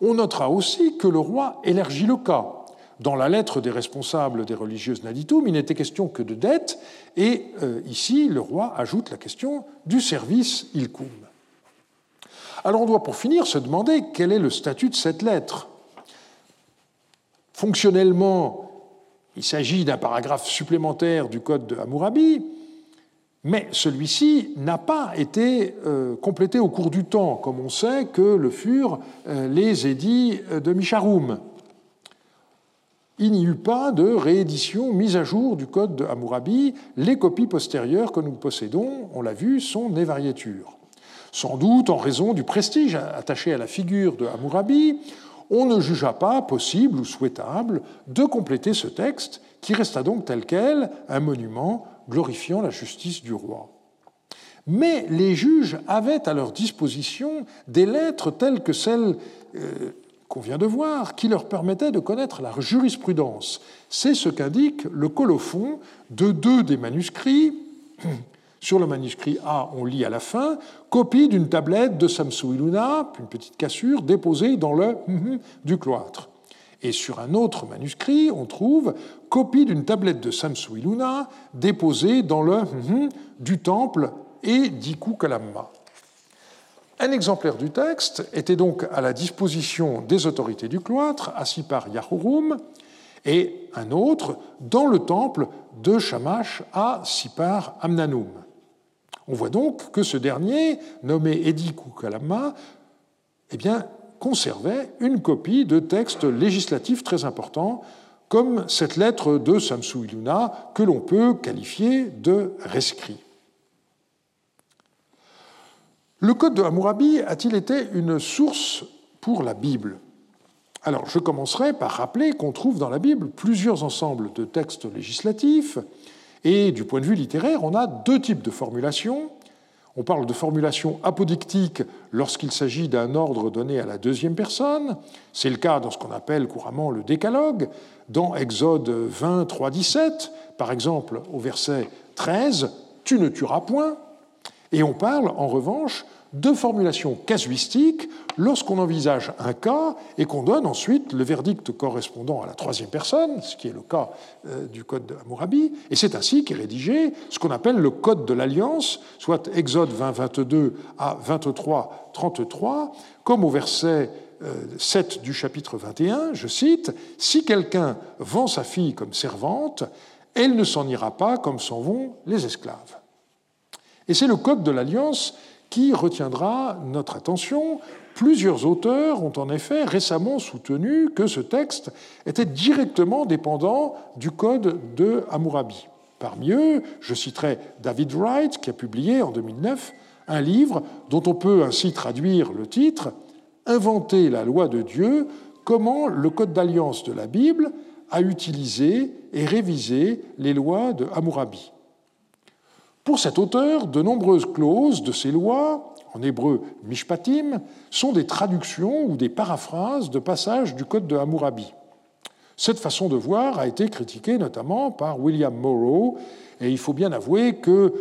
On notera aussi que le roi élargit le cas. Dans la lettre des responsables des religieuses Naditum, il n'était question que de dette, et euh, ici, le roi ajoute la question du service ilkum. Alors on doit pour finir se demander quel est le statut de cette lettre. Fonctionnellement, il s'agit d'un paragraphe supplémentaire du code de Hammurabi, mais celui-ci n'a pas été euh, complété au cours du temps, comme on sait que le furent euh, les édits de Misharum. Il n'y eut pas de réédition mise à jour du code de Hammurabi. Les copies postérieures que nous possédons, on l'a vu, sont des. Sans doute en raison du prestige attaché à la figure de Hammurabi, on ne jugea pas possible ou souhaitable de compléter ce texte, qui resta donc tel quel, un monument glorifiant la justice du roi. Mais les juges avaient à leur disposition des lettres telles que celles euh, qu'on vient de voir, qui leur permettaient de connaître la jurisprudence. C'est ce qu'indique le colophon de deux des manuscrits sur le manuscrit A, on lit à la fin copie d'une tablette de Samsu Iluna, une petite cassure, déposée dans le du cloître. Et sur un autre manuscrit, on trouve copie d'une tablette de Samsu Iluna déposée dans le du temple et d'Iku Kalamma. Un exemplaire du texte était donc à la disposition des autorités du cloître, assis par Yahurum, et un autre dans le temple de Shamash à Sipar Amnanum. On voit donc que ce dernier, nommé Edi Kukalama, eh conservait une copie de textes législatifs très importants, comme cette lettre de Samsu Iluna que l'on peut qualifier de rescrit. Le Code de Hammurabi a-t-il été une source pour la Bible? Alors, je commencerai par rappeler qu'on trouve dans la Bible plusieurs ensembles de textes législatifs et du point de vue littéraire, on a deux types de formulations. On parle de formulation apodictique lorsqu'il s'agit d'un ordre donné à la deuxième personne. C'est le cas dans ce qu'on appelle couramment le décalogue. Dans Exode 20, 3, 17, par exemple, au verset 13, Tu ne tueras point. Et on parle en revanche de formulation casuistique lorsqu'on envisage un cas et qu'on donne ensuite le verdict correspondant à la troisième personne, ce qui est le cas euh, du code de Hammurabi, et c'est ainsi qu'est rédigé ce qu'on appelle le code de l'alliance, soit Exode 20, 22 à 23, 33, comme au verset 7 euh, du chapitre 21, je cite, Si quelqu'un vend sa fille comme servante, elle ne s'en ira pas comme s'en vont les esclaves. Et c'est le code de l'alliance qui retiendra notre attention. Plusieurs auteurs ont en effet récemment soutenu que ce texte était directement dépendant du code de Hammurabi. Parmi eux, je citerai David Wright, qui a publié en 2009 un livre dont on peut ainsi traduire le titre Inventer la loi de Dieu, comment le code d'alliance de la Bible a utilisé et révisé les lois de Hammurabi. Pour cet auteur, de nombreuses clauses de ces lois, en hébreu mishpatim, sont des traductions ou des paraphrases de passages du Code de Hammurabi. Cette façon de voir a été critiquée notamment par William Morrow, et il faut bien avouer que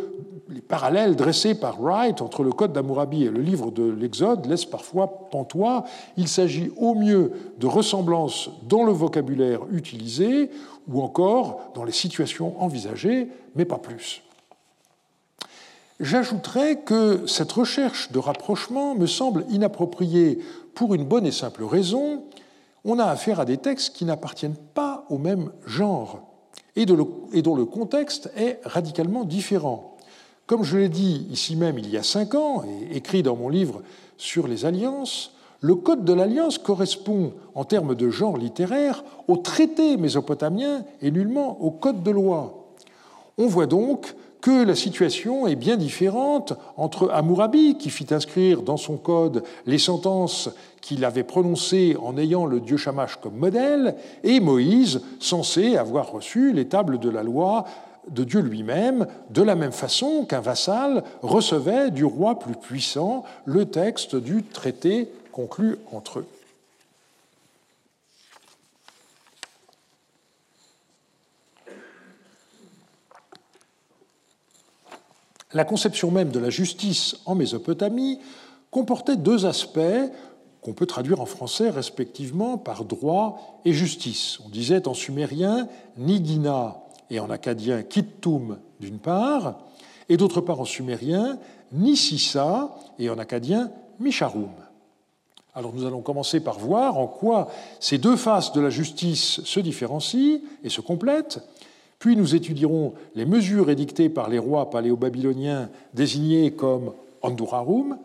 les parallèles dressés par Wright entre le Code d'Hammurabi et le livre de l'Exode laissent parfois pantois. Il s'agit au mieux de ressemblances dans le vocabulaire utilisé ou encore dans les situations envisagées, mais pas plus. J'ajouterais que cette recherche de rapprochement me semble inappropriée pour une bonne et simple raison. On a affaire à des textes qui n'appartiennent pas au même genre et, dont le contexte est radicalement différent. Comme je l'ai dit ici même il y a cinq ans, et écrit dans mon livre sur les alliances, le Code de l'Alliance correspond, en termes de genre littéraire, au traité mésopotamien et nullement au Code de loi. On voit donc que la situation est bien différente entre Hammurabi, qui fit inscrire dans son code les sentences qu'il avait prononcées en ayant le dieu Shamash comme modèle, et Moïse, censé avoir reçu les tables de la loi de Dieu lui-même, de la même façon qu'un vassal recevait du roi plus puissant le texte du traité conclu entre eux. La conception même de la justice en Mésopotamie comportait deux aspects qu'on peut traduire en français respectivement par droit et justice. On disait en sumérien Nigina et en acadien Kittum d'une part, et d'autre part en sumérien Nisissa et en acadien Misharum. Alors nous allons commencer par voir en quoi ces deux faces de la justice se différencient et se complètent, puis nous étudierons les mesures édictées par les rois paléo-babyloniens désignés comme Andurarum,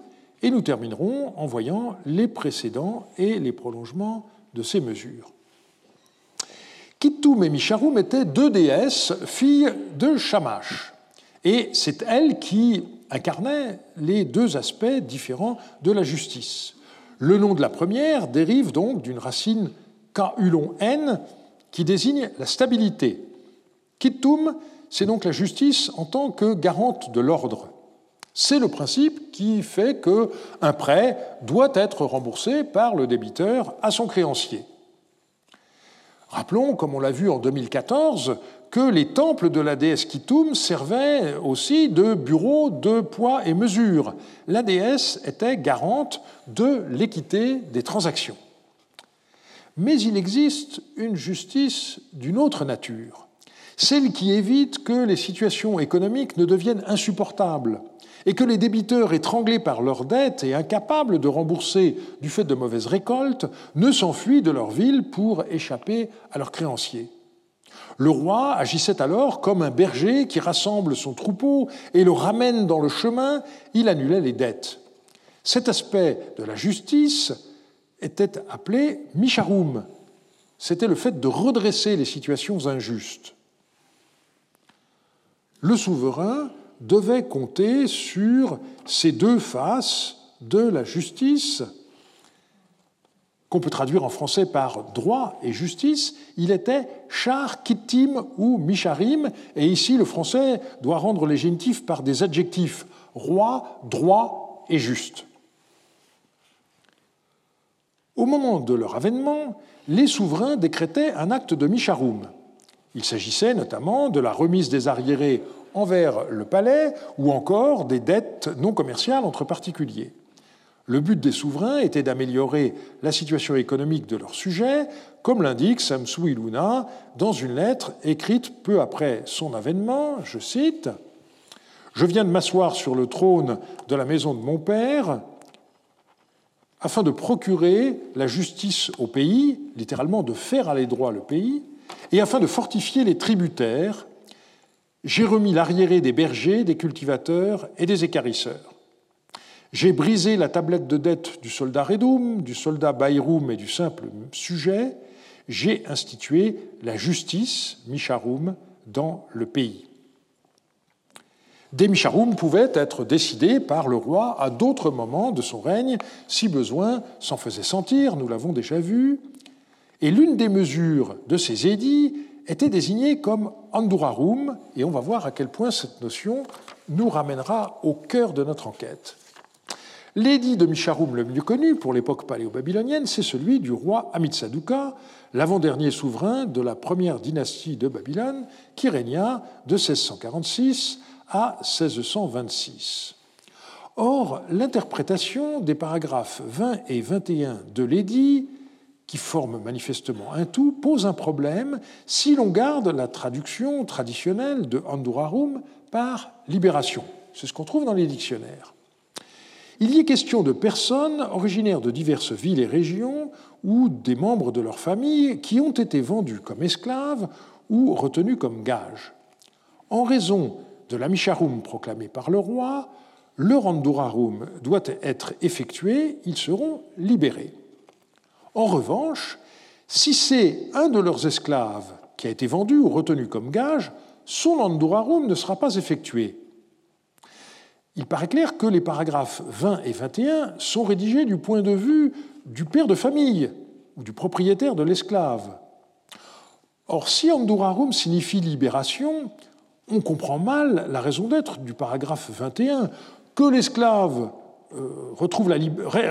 et nous terminerons en voyant les précédents et les prolongements de ces mesures. Kittum et Misharum étaient deux déesses, filles de Shamash, et c'est elles qui incarnaient les deux aspects différents de la justice. Le nom de la première dérive donc d'une racine K-ulon N qui désigne la stabilité, Kittum, c'est donc la justice en tant que garante de l'ordre. C'est le principe qui fait qu'un prêt doit être remboursé par le débiteur à son créancier. Rappelons, comme on l'a vu en 2014, que les temples de la déesse Kittum servaient aussi de bureau de poids et mesure. La déesse était garante de l'équité des transactions. Mais il existe une justice d'une autre nature celle qui évite que les situations économiques ne deviennent insupportables et que les débiteurs étranglés par leurs dettes et incapables de rembourser du fait de mauvaises récoltes ne s'enfuient de leur ville pour échapper à leurs créanciers. Le roi agissait alors comme un berger qui rassemble son troupeau et le ramène dans le chemin, il annulait les dettes. Cet aspect de la justice était appelé misharum. C'était le fait de redresser les situations injustes le souverain devait compter sur ces deux faces de la justice, qu'on peut traduire en français par droit et justice. Il était char, kittim ou misharim, et ici le français doit rendre les génitifs par des adjectifs roi, droit et juste. Au moment de leur avènement, les souverains décrétaient un acte de misharum. Il s'agissait notamment de la remise des arriérés envers le palais ou encore des dettes non commerciales entre particuliers. Le but des souverains était d'améliorer la situation économique de leurs sujets, comme l'indique Samsou Iluna dans une lettre écrite peu après son avènement, je cite Je viens de m'asseoir sur le trône de la maison de mon père afin de procurer la justice au pays, littéralement de faire aller droit le pays, et afin de fortifier les tributaires, j'ai remis l'arriéré des bergers, des cultivateurs et des écarisseurs. J'ai brisé la tablette de dette du soldat Redum, du soldat Bayrum et du simple sujet. J'ai institué la justice, Misharum, dans le pays. Des Misharum pouvaient être décidés par le roi à d'autres moments de son règne, si besoin s'en faisait sentir, nous l'avons déjà vu, et l'une des mesures de ces édits était désigné comme Andurarum, et on va voir à quel point cette notion nous ramènera au cœur de notre enquête. L'édit de Misharum le mieux connu pour l'époque paléo-babylonienne, c'est celui du roi Amitsaduka, l'avant-dernier souverain de la première dynastie de Babylone, qui régna de 1646 à 1626. Or, l'interprétation des paragraphes 20 et 21 de l'édit, qui forment manifestement un tout, pose un problème si l'on garde la traduction traditionnelle de Andurarum par libération. C'est ce qu'on trouve dans les dictionnaires. Il y est question de personnes originaires de diverses villes et régions ou des membres de leur famille qui ont été vendus comme esclaves ou retenus comme gages. En raison de la Misharum proclamée par le roi, le Randurarum doit être effectué, ils seront libérés. En revanche, si c'est un de leurs esclaves qui a été vendu ou retenu comme gage, son Randurarum ne sera pas effectué il paraît clair que les paragraphes 20 et 21 sont rédigés du point de vue du père de famille ou du propriétaire de l'esclave. Or, si Andurarum signifie libération, on comprend mal la raison d'être du paragraphe 21. Que l'esclave retrouve la,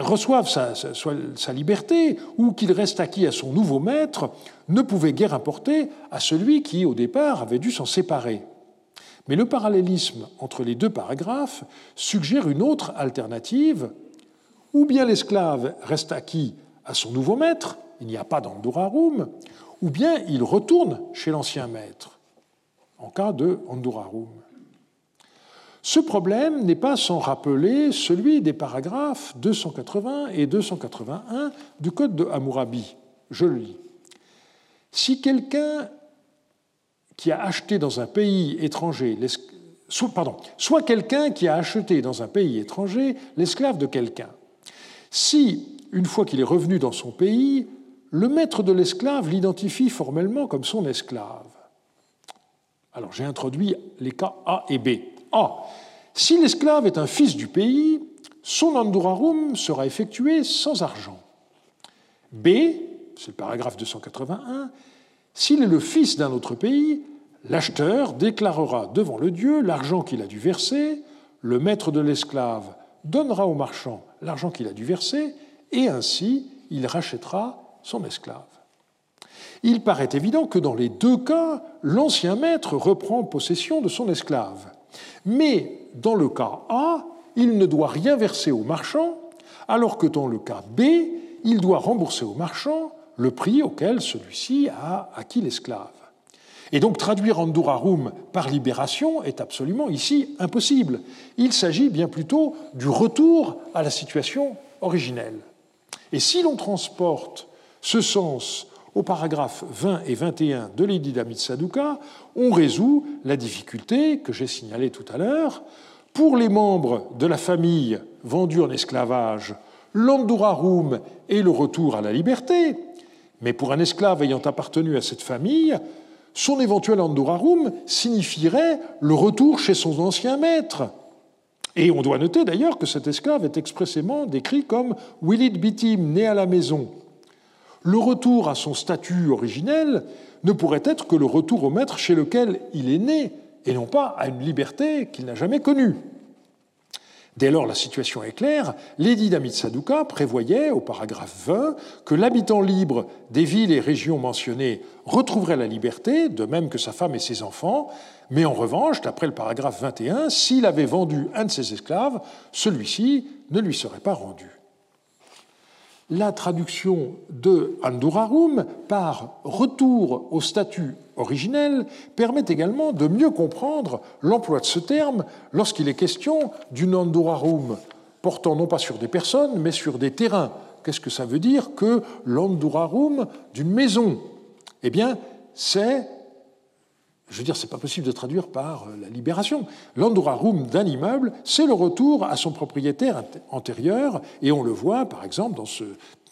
reçoive sa, sa liberté ou qu'il reste acquis à son nouveau maître ne pouvait guère importer à celui qui, au départ, avait dû s'en séparer. Mais le parallélisme entre les deux paragraphes suggère une autre alternative. Ou bien l'esclave reste acquis à son nouveau maître, il n'y a pas d'Andurarum, ou bien il retourne chez l'ancien maître, en cas de Andurarum. Ce problème n'est pas sans rappeler celui des paragraphes 280 et 281 du Code de Hammurabi. Je le lis. Si quelqu'un qui a acheté dans un pays étranger, pardon, soit quelqu'un qui a acheté dans un pays étranger l'esclave de quelqu'un. Si, une fois qu'il est revenu dans son pays, le maître de l'esclave l'identifie formellement comme son esclave. Alors j'ai introduit les cas A et B. A. Si l'esclave est un fils du pays, son andurarum sera effectué sans argent. B, c'est le paragraphe 281, s'il est le fils d'un autre pays, l'acheteur déclarera devant le Dieu l'argent qu'il a dû verser, le maître de l'esclave donnera au marchand l'argent qu'il a dû verser, et ainsi il rachètera son esclave. Il paraît évident que dans les deux cas, l'ancien maître reprend possession de son esclave. Mais dans le cas A, il ne doit rien verser au marchand, alors que dans le cas B, il doit rembourser au marchand le prix auquel celui-ci a acquis l'esclave. Et donc traduire Andurarum par libération est absolument ici impossible. Il s'agit bien plutôt du retour à la situation originelle. Et si l'on transporte ce sens aux paragraphes 20 et 21 de l'édit Saduka, on résout la difficulté que j'ai signalée tout à l'heure. Pour les membres de la famille vendus en esclavage, l'Andurarum est le retour à la liberté, mais pour un esclave ayant appartenu à cette famille, son éventuel Andurarum signifierait le retour chez son ancien maître. Et on doit noter d'ailleurs que cet esclave est expressément décrit comme Willit Bitim, né à la maison. Le retour à son statut originel ne pourrait être que le retour au maître chez lequel il est né, et non pas à une liberté qu'il n'a jamais connue. Dès lors, la situation est claire. L'édit d'Amitsaduka prévoyait, au paragraphe 20, que l'habitant libre des villes et régions mentionnées retrouverait la liberté, de même que sa femme et ses enfants, mais en revanche, d'après le paragraphe 21, s'il avait vendu un de ses esclaves, celui-ci ne lui serait pas rendu la traduction de Andurarum par retour au statut originel permet également de mieux comprendre l'emploi de ce terme lorsqu'il est question d'une Andurarum portant non pas sur des personnes, mais sur des terrains. Qu'est-ce que ça veut dire que l'Andurarum d'une maison? Eh bien, c'est je veux dire, c'est pas possible de traduire par euh, la libération. L'andurarum d'un immeuble, c'est le retour à son propriétaire antérieur, et on le voit, par exemple, dans ce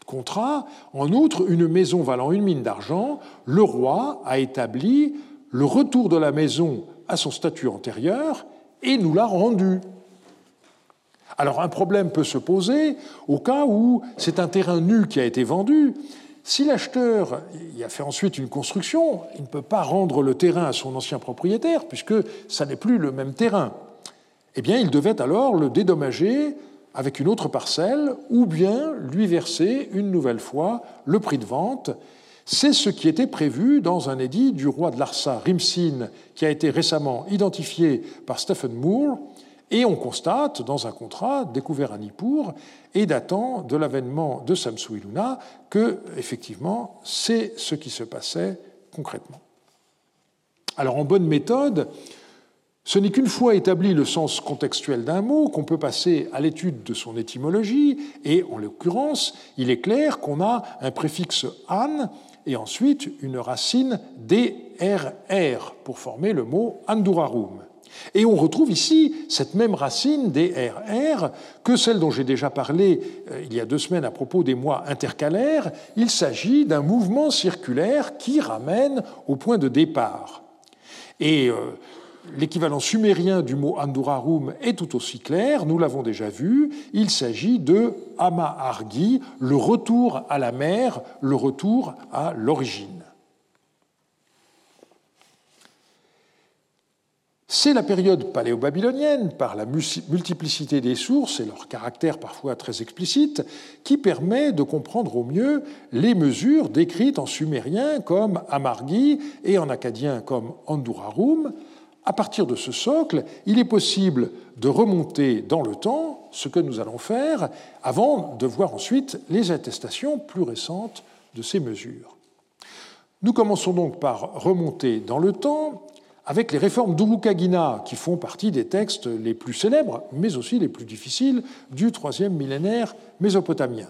contrat. En outre, une maison valant une mine d'argent, le roi a établi le retour de la maison à son statut antérieur et nous l'a rendu. Alors un problème peut se poser au cas où c'est un terrain nu qui a été vendu. Si l'acheteur y a fait ensuite une construction, il ne peut pas rendre le terrain à son ancien propriétaire, puisque ça n'est plus le même terrain. Eh bien, il devait alors le dédommager avec une autre parcelle, ou bien lui verser une nouvelle fois le prix de vente. C'est ce qui était prévu dans un édit du roi de Larsa, Rimsin, qui a été récemment identifié par Stephen Moore, et on constate dans un contrat découvert à Nippur et datant de l'avènement de Samsuiluna que, effectivement, c'est ce qui se passait concrètement. Alors, en bonne méthode, ce n'est qu'une fois établi le sens contextuel d'un mot qu'on peut passer à l'étude de son étymologie, et en l'occurrence, il est clair qu'on a un préfixe an et ensuite une racine DRR pour former le mot andurarum. Et on retrouve ici cette même racine DRR que celle dont j'ai déjà parlé euh, il y a deux semaines à propos des mois intercalaires. Il s'agit d'un mouvement circulaire qui ramène au point de départ. Et euh, l'équivalent sumérien du mot Andurarum est tout aussi clair, nous l'avons déjà vu, il s'agit de Ama-Argi, le retour à la mer, le retour à l'origine. C'est la période paléo-babylonienne, par la multiplicité des sources et leur caractère parfois très explicite, qui permet de comprendre au mieux les mesures décrites en sumérien comme Amargi et en acadien comme Andurarum. À partir de ce socle, il est possible de remonter dans le temps, ce que nous allons faire, avant de voir ensuite les attestations plus récentes de ces mesures. Nous commençons donc par remonter dans le temps avec les réformes d'Urukagina, qui font partie des textes les plus célèbres, mais aussi les plus difficiles, du troisième millénaire mésopotamien.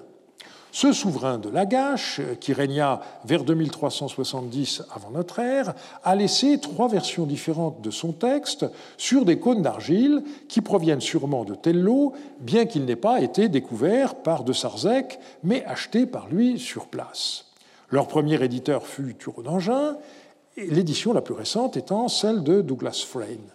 Ce souverain de Lagash, qui régna vers 2370 avant notre ère, a laissé trois versions différentes de son texte sur des cônes d'argile qui proviennent sûrement de Tello, bien qu'il n'ait pas été découvert par de Sarzec, mais acheté par lui sur place. Leur premier éditeur fut Turo d'Angin, l'édition la plus récente étant celle de Douglas Frayne.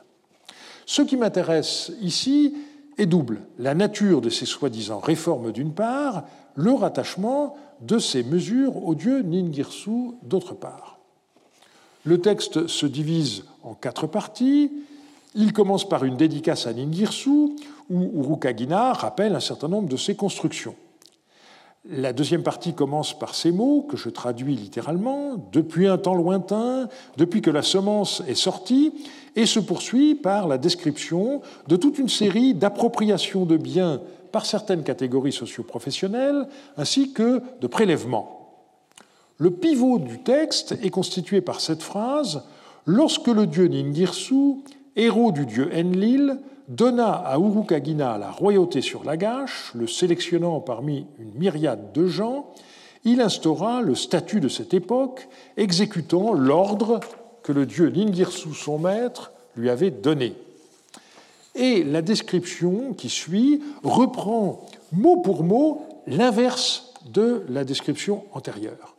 Ce qui m'intéresse ici est double. La nature de ces soi-disant réformes d'une part, le rattachement de ces mesures au dieu Ningirsu d'autre part. Le texte se divise en quatre parties. Il commence par une dédicace à Ningirsu, où Urukagina rappelle un certain nombre de ses constructions. La deuxième partie commence par ces mots que je traduis littéralement, depuis un temps lointain, depuis que la semence est sortie, et se poursuit par la description de toute une série d'appropriations de biens par certaines catégories socioprofessionnelles, ainsi que de prélèvements. Le pivot du texte est constitué par cette phrase Lorsque le dieu Ningirsu, héros du dieu Enlil, donna à Urukagina la royauté sur Lagash, le sélectionnant parmi une myriade de gens, il instaura le statut de cette époque, exécutant l'ordre que le dieu Ningirsu, son maître, lui avait donné. Et la description qui suit reprend mot pour mot l'inverse de la description antérieure.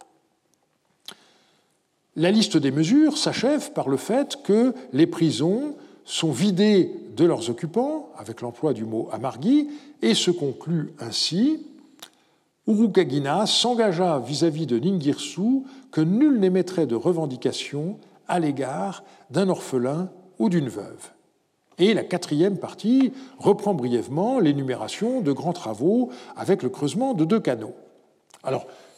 La liste des mesures s'achève par le fait que les prisons sont vidées de leurs occupants, avec l'emploi du mot amargui, et se conclut ainsi Urukagina s'engagea vis-à-vis de Ningirsu que nul n'émettrait de revendication à l'égard d'un orphelin ou d'une veuve. Et la quatrième partie reprend brièvement l'énumération de grands travaux avec le creusement de deux canaux.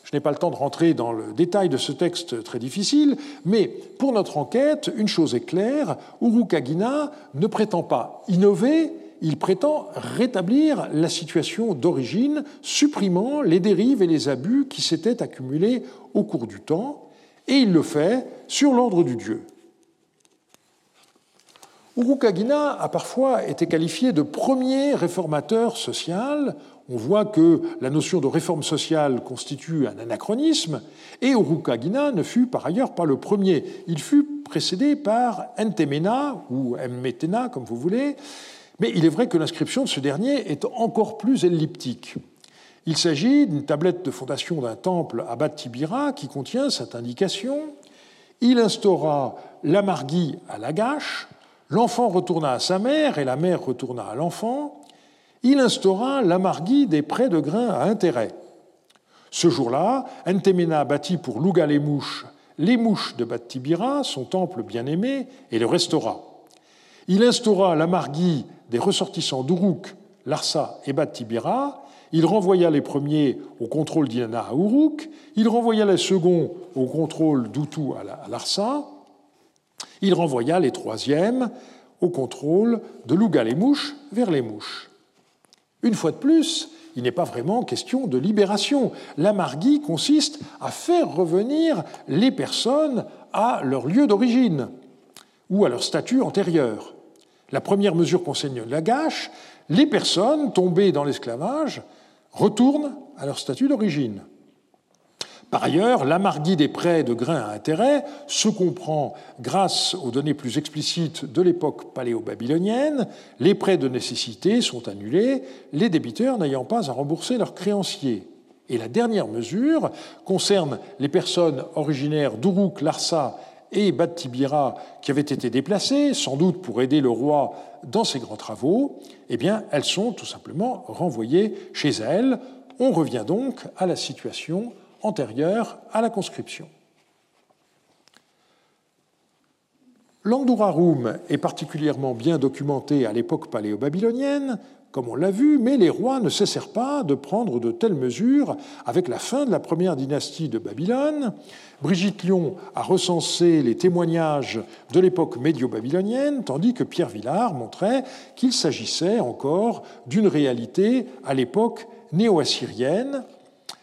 Je n'ai pas le temps de rentrer dans le détail de ce texte très difficile, mais pour notre enquête, une chose est claire, Urukagina ne prétend pas innover, il prétend rétablir la situation d'origine, supprimant les dérives et les abus qui s'étaient accumulés au cours du temps, et il le fait sur l'ordre du Dieu. Urukagina a parfois été qualifié de premier réformateur social on voit que la notion de réforme sociale constitue un anachronisme, et Urukagina ne fut par ailleurs pas le premier. Il fut précédé par Entemena, ou Mmetena, comme vous voulez, mais il est vrai que l'inscription de ce dernier est encore plus elliptique. Il s'agit d'une tablette de fondation d'un temple à Bat Tibira qui contient cette indication. Il instaura l'amargui à Lagash, l'enfant retourna à sa mère et la mère retourna à l'enfant, il instaura l'amargui des prêts de grains à intérêt. Ce jour-là, Entemena bâtit pour Louga les mouches, les mouches de Bat-Tibira, son temple bien-aimé, et le restaura. Il instaura la marguie des ressortissants d'Uruk, Larsa et Bat-Tibira, il renvoya les premiers au contrôle d'Inanna à Uruk, il renvoya les seconds au contrôle d'Utu à Larsa, il renvoya les troisièmes au contrôle de Louga les mouches vers les mouches. Une fois de plus, il n'est pas vraiment question de libération. L'amargui consiste à faire revenir les personnes à leur lieu d'origine ou à leur statut antérieur. La première mesure qu'enseigne Lagache, les personnes tombées dans l'esclavage retournent à leur statut d'origine. Par ailleurs, l'amarguie des prêts de grains à intérêt se comprend grâce aux données plus explicites de l'époque paléo-babylonienne. Les prêts de nécessité sont annulés, les débiteurs n'ayant pas à rembourser leurs créanciers. Et la dernière mesure concerne les personnes originaires d'Uruk, Larsa et Bat-Tibira qui avaient été déplacées, sans doute pour aider le roi dans ses grands travaux. Eh bien, elles sont tout simplement renvoyées chez elles. On revient donc à la situation antérieure à la conscription. L'Andurarum est particulièrement bien documenté à l'époque paléo-babylonienne, comme on l'a vu, mais les rois ne cessèrent pas de prendre de telles mesures avec la fin de la première dynastie de Babylone. Brigitte Lyon a recensé les témoignages de l'époque médio-babylonienne, tandis que Pierre Villard montrait qu'il s'agissait encore d'une réalité à l'époque néo-assyrienne,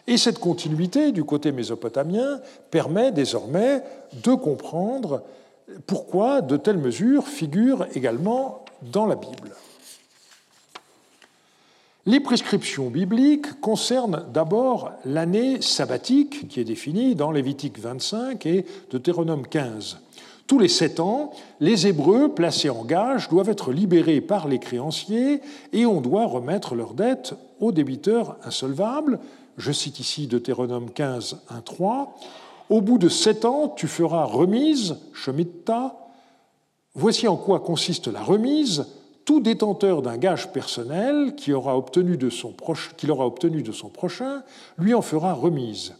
et cette continuité du côté mésopotamien permet désormais de comprendre pourquoi de telles mesures figurent également dans la Bible. Les prescriptions bibliques concernent d'abord l'année sabbatique qui est définie dans Lévitique 25 et Deutéronome 15. Tous les sept ans, les Hébreux placés en gage doivent être libérés par les créanciers et on doit remettre leurs dettes aux débiteurs insolvables, je cite ici Deutéronome 15, 1, 3. Au bout de sept ans, tu feras remise, Shemitah. Voici en quoi consiste la remise. Tout détenteur d'un gage personnel qui aura obtenu de son qu'il aura obtenu de son prochain lui en fera remise.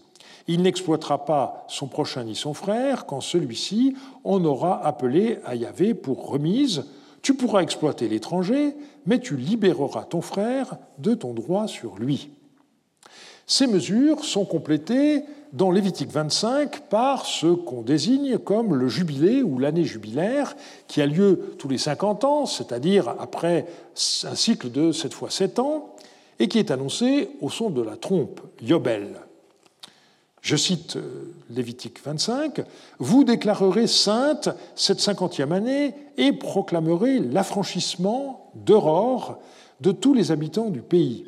Il n'exploitera pas son prochain ni son frère quand celui-ci en aura appelé à Yahvé pour remise. Tu pourras exploiter l'étranger, mais tu libéreras ton frère de ton droit sur lui. Ces mesures sont complétées dans Lévitique 25 par ce qu'on désigne comme le jubilé ou l'année jubilaire, qui a lieu tous les 50 ans, c'est-à-dire après un cycle de cette fois 7 ans, et qui est annoncé au son de la trompe, Yobel. Je cite euh, Lévitique 25, Vous déclarerez sainte cette cinquantième année et proclamerez l'affranchissement d'aurore de tous les habitants du pays.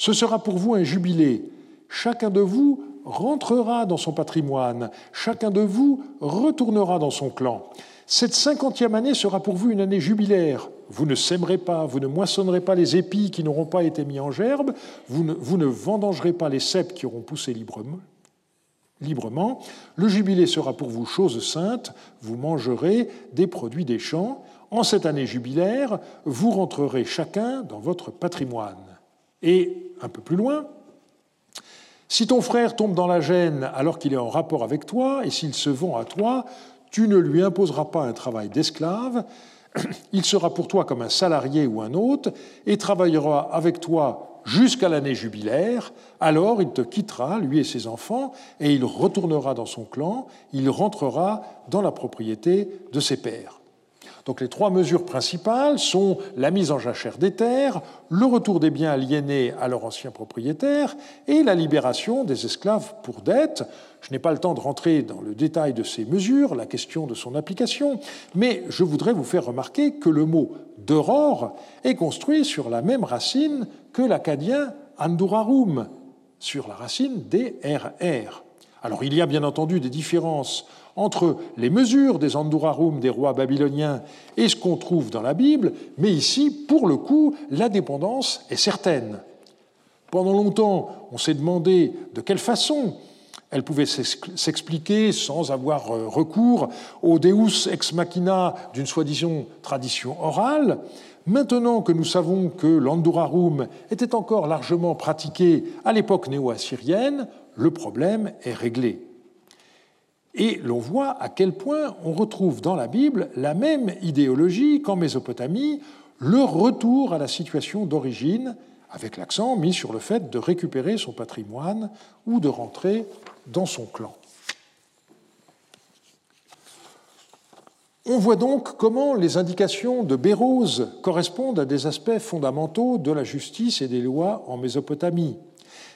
Ce sera pour vous un jubilé. Chacun de vous rentrera dans son patrimoine. Chacun de vous retournera dans son clan. Cette cinquantième année sera pour vous une année jubilaire. Vous ne sèmerez pas, vous ne moissonnerez pas les épis qui n'auront pas été mis en gerbe, vous ne, vendangerez pas les cèpes qui auront poussé librement. librement. Le jubilé sera pour vous chose sainte, vous mangerez des produits des champs. En cette année jubilaire, vous rentrerez chacun dans votre patrimoine. Et un peu plus loin, si ton frère tombe dans la gêne alors qu'il est en rapport avec toi, et s'il se vend à toi, tu ne lui imposeras pas un travail d'esclave, [clears throat] il sera pour toi comme un salarié ou un hôte, et travaillera avec toi jusqu'à l'année jubilaire, alors il te quittera, lui et ses enfants, et il retournera dans son clan, il rentrera dans la propriété de ses pères. Donc les trois mesures principales sont la mise en jachère des terres, le retour des biens aliénés à leurs anciens propriétaires et la libération des esclaves pour dette. Je n'ai pas le temps de rentrer dans le détail de ces mesures, la question de son application, mais je voudrais vous faire remarquer que le mot d'aurore est construit sur la même racine que l'acadien andurarum, sur la racine des RR. Alors il y a bien entendu des différences entre les mesures des Andurarum des rois babyloniens et ce qu'on trouve dans la Bible, mais ici, pour le coup, la dépendance est certaine. Pendant longtemps, on s'est demandé de quelle façon elle pouvait s'expliquer sans avoir euh, recours au Deus ex machina d'une soi-disant tradition orale. Maintenant que nous savons que l'Andurarum était encore largement pratiqué à l'époque néo-assyrienne, le problème est réglé. Et l'on voit à quel point on retrouve dans la Bible la même idéologie qu'en Mésopotamie, le retour à la situation d'origine, avec l'accent mis sur le fait de récupérer son patrimoine ou de rentrer dans son clan. On voit donc comment les indications de Bérose correspondent à des aspects fondamentaux de la justice et des lois en Mésopotamie.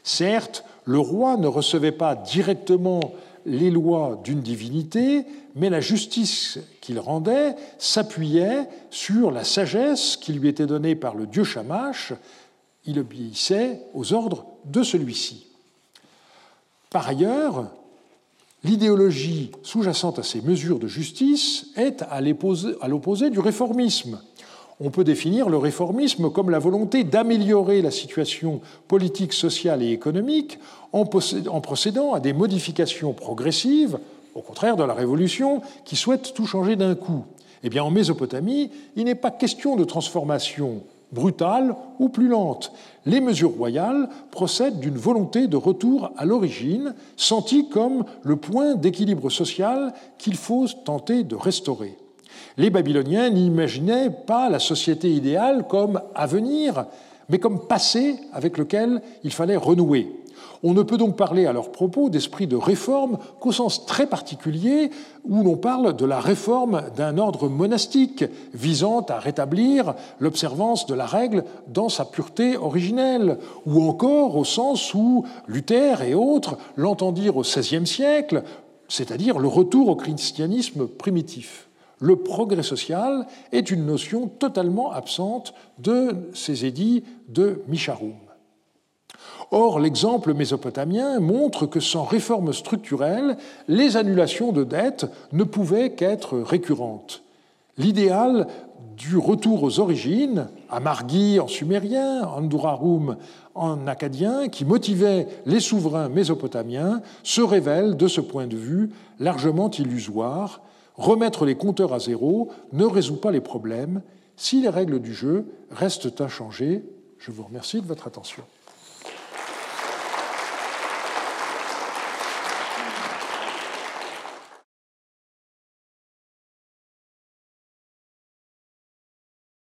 Certes, le roi ne recevait pas directement les lois d'une divinité, mais la justice qu'il rendait s'appuyait sur la sagesse qui lui était donnée par le dieu Shamash. Il obéissait aux ordres de celui-ci. Par ailleurs, l'idéologie sous-jacente à ces mesures de justice est à l'opposé du réformisme. On peut définir le réformisme comme la volonté d'améliorer la situation politique, sociale et économique en procédant à des modifications progressives, au contraire de la Révolution qui souhaite tout changer d'un coup. Eh bien, en Mésopotamie, il n'est pas question de transformation brutale ou plus lente. Les mesures royales procèdent d'une volonté de retour à l'origine, sentie comme le point d'équilibre social qu'il faut tenter de restaurer. Les Babyloniens n'imaginaient pas la société idéale comme avenir, mais comme passé avec lequel il fallait renouer. On ne peut donc parler à leur propos d'esprit de réforme qu'au sens très particulier où l'on parle de la réforme d'un ordre monastique visant à rétablir l'observance de la règle dans sa pureté originelle, ou encore au sens où Luther et autres l'entendirent au XVIe siècle, c'est-à-dire le retour au christianisme primitif le progrès social est une notion totalement absente de ces édits de Misharum. Or, l'exemple mésopotamien montre que sans réforme structurelle, les annulations de dettes ne pouvaient qu'être récurrentes. L'idéal du retour aux origines, à Margi en sumérien, Andurarum en acadien, qui motivait les souverains mésopotamiens, se révèle de ce point de vue largement illusoire Remettre les compteurs à zéro ne résout pas les problèmes si les règles du jeu restent inchangées. Je vous remercie de votre attention.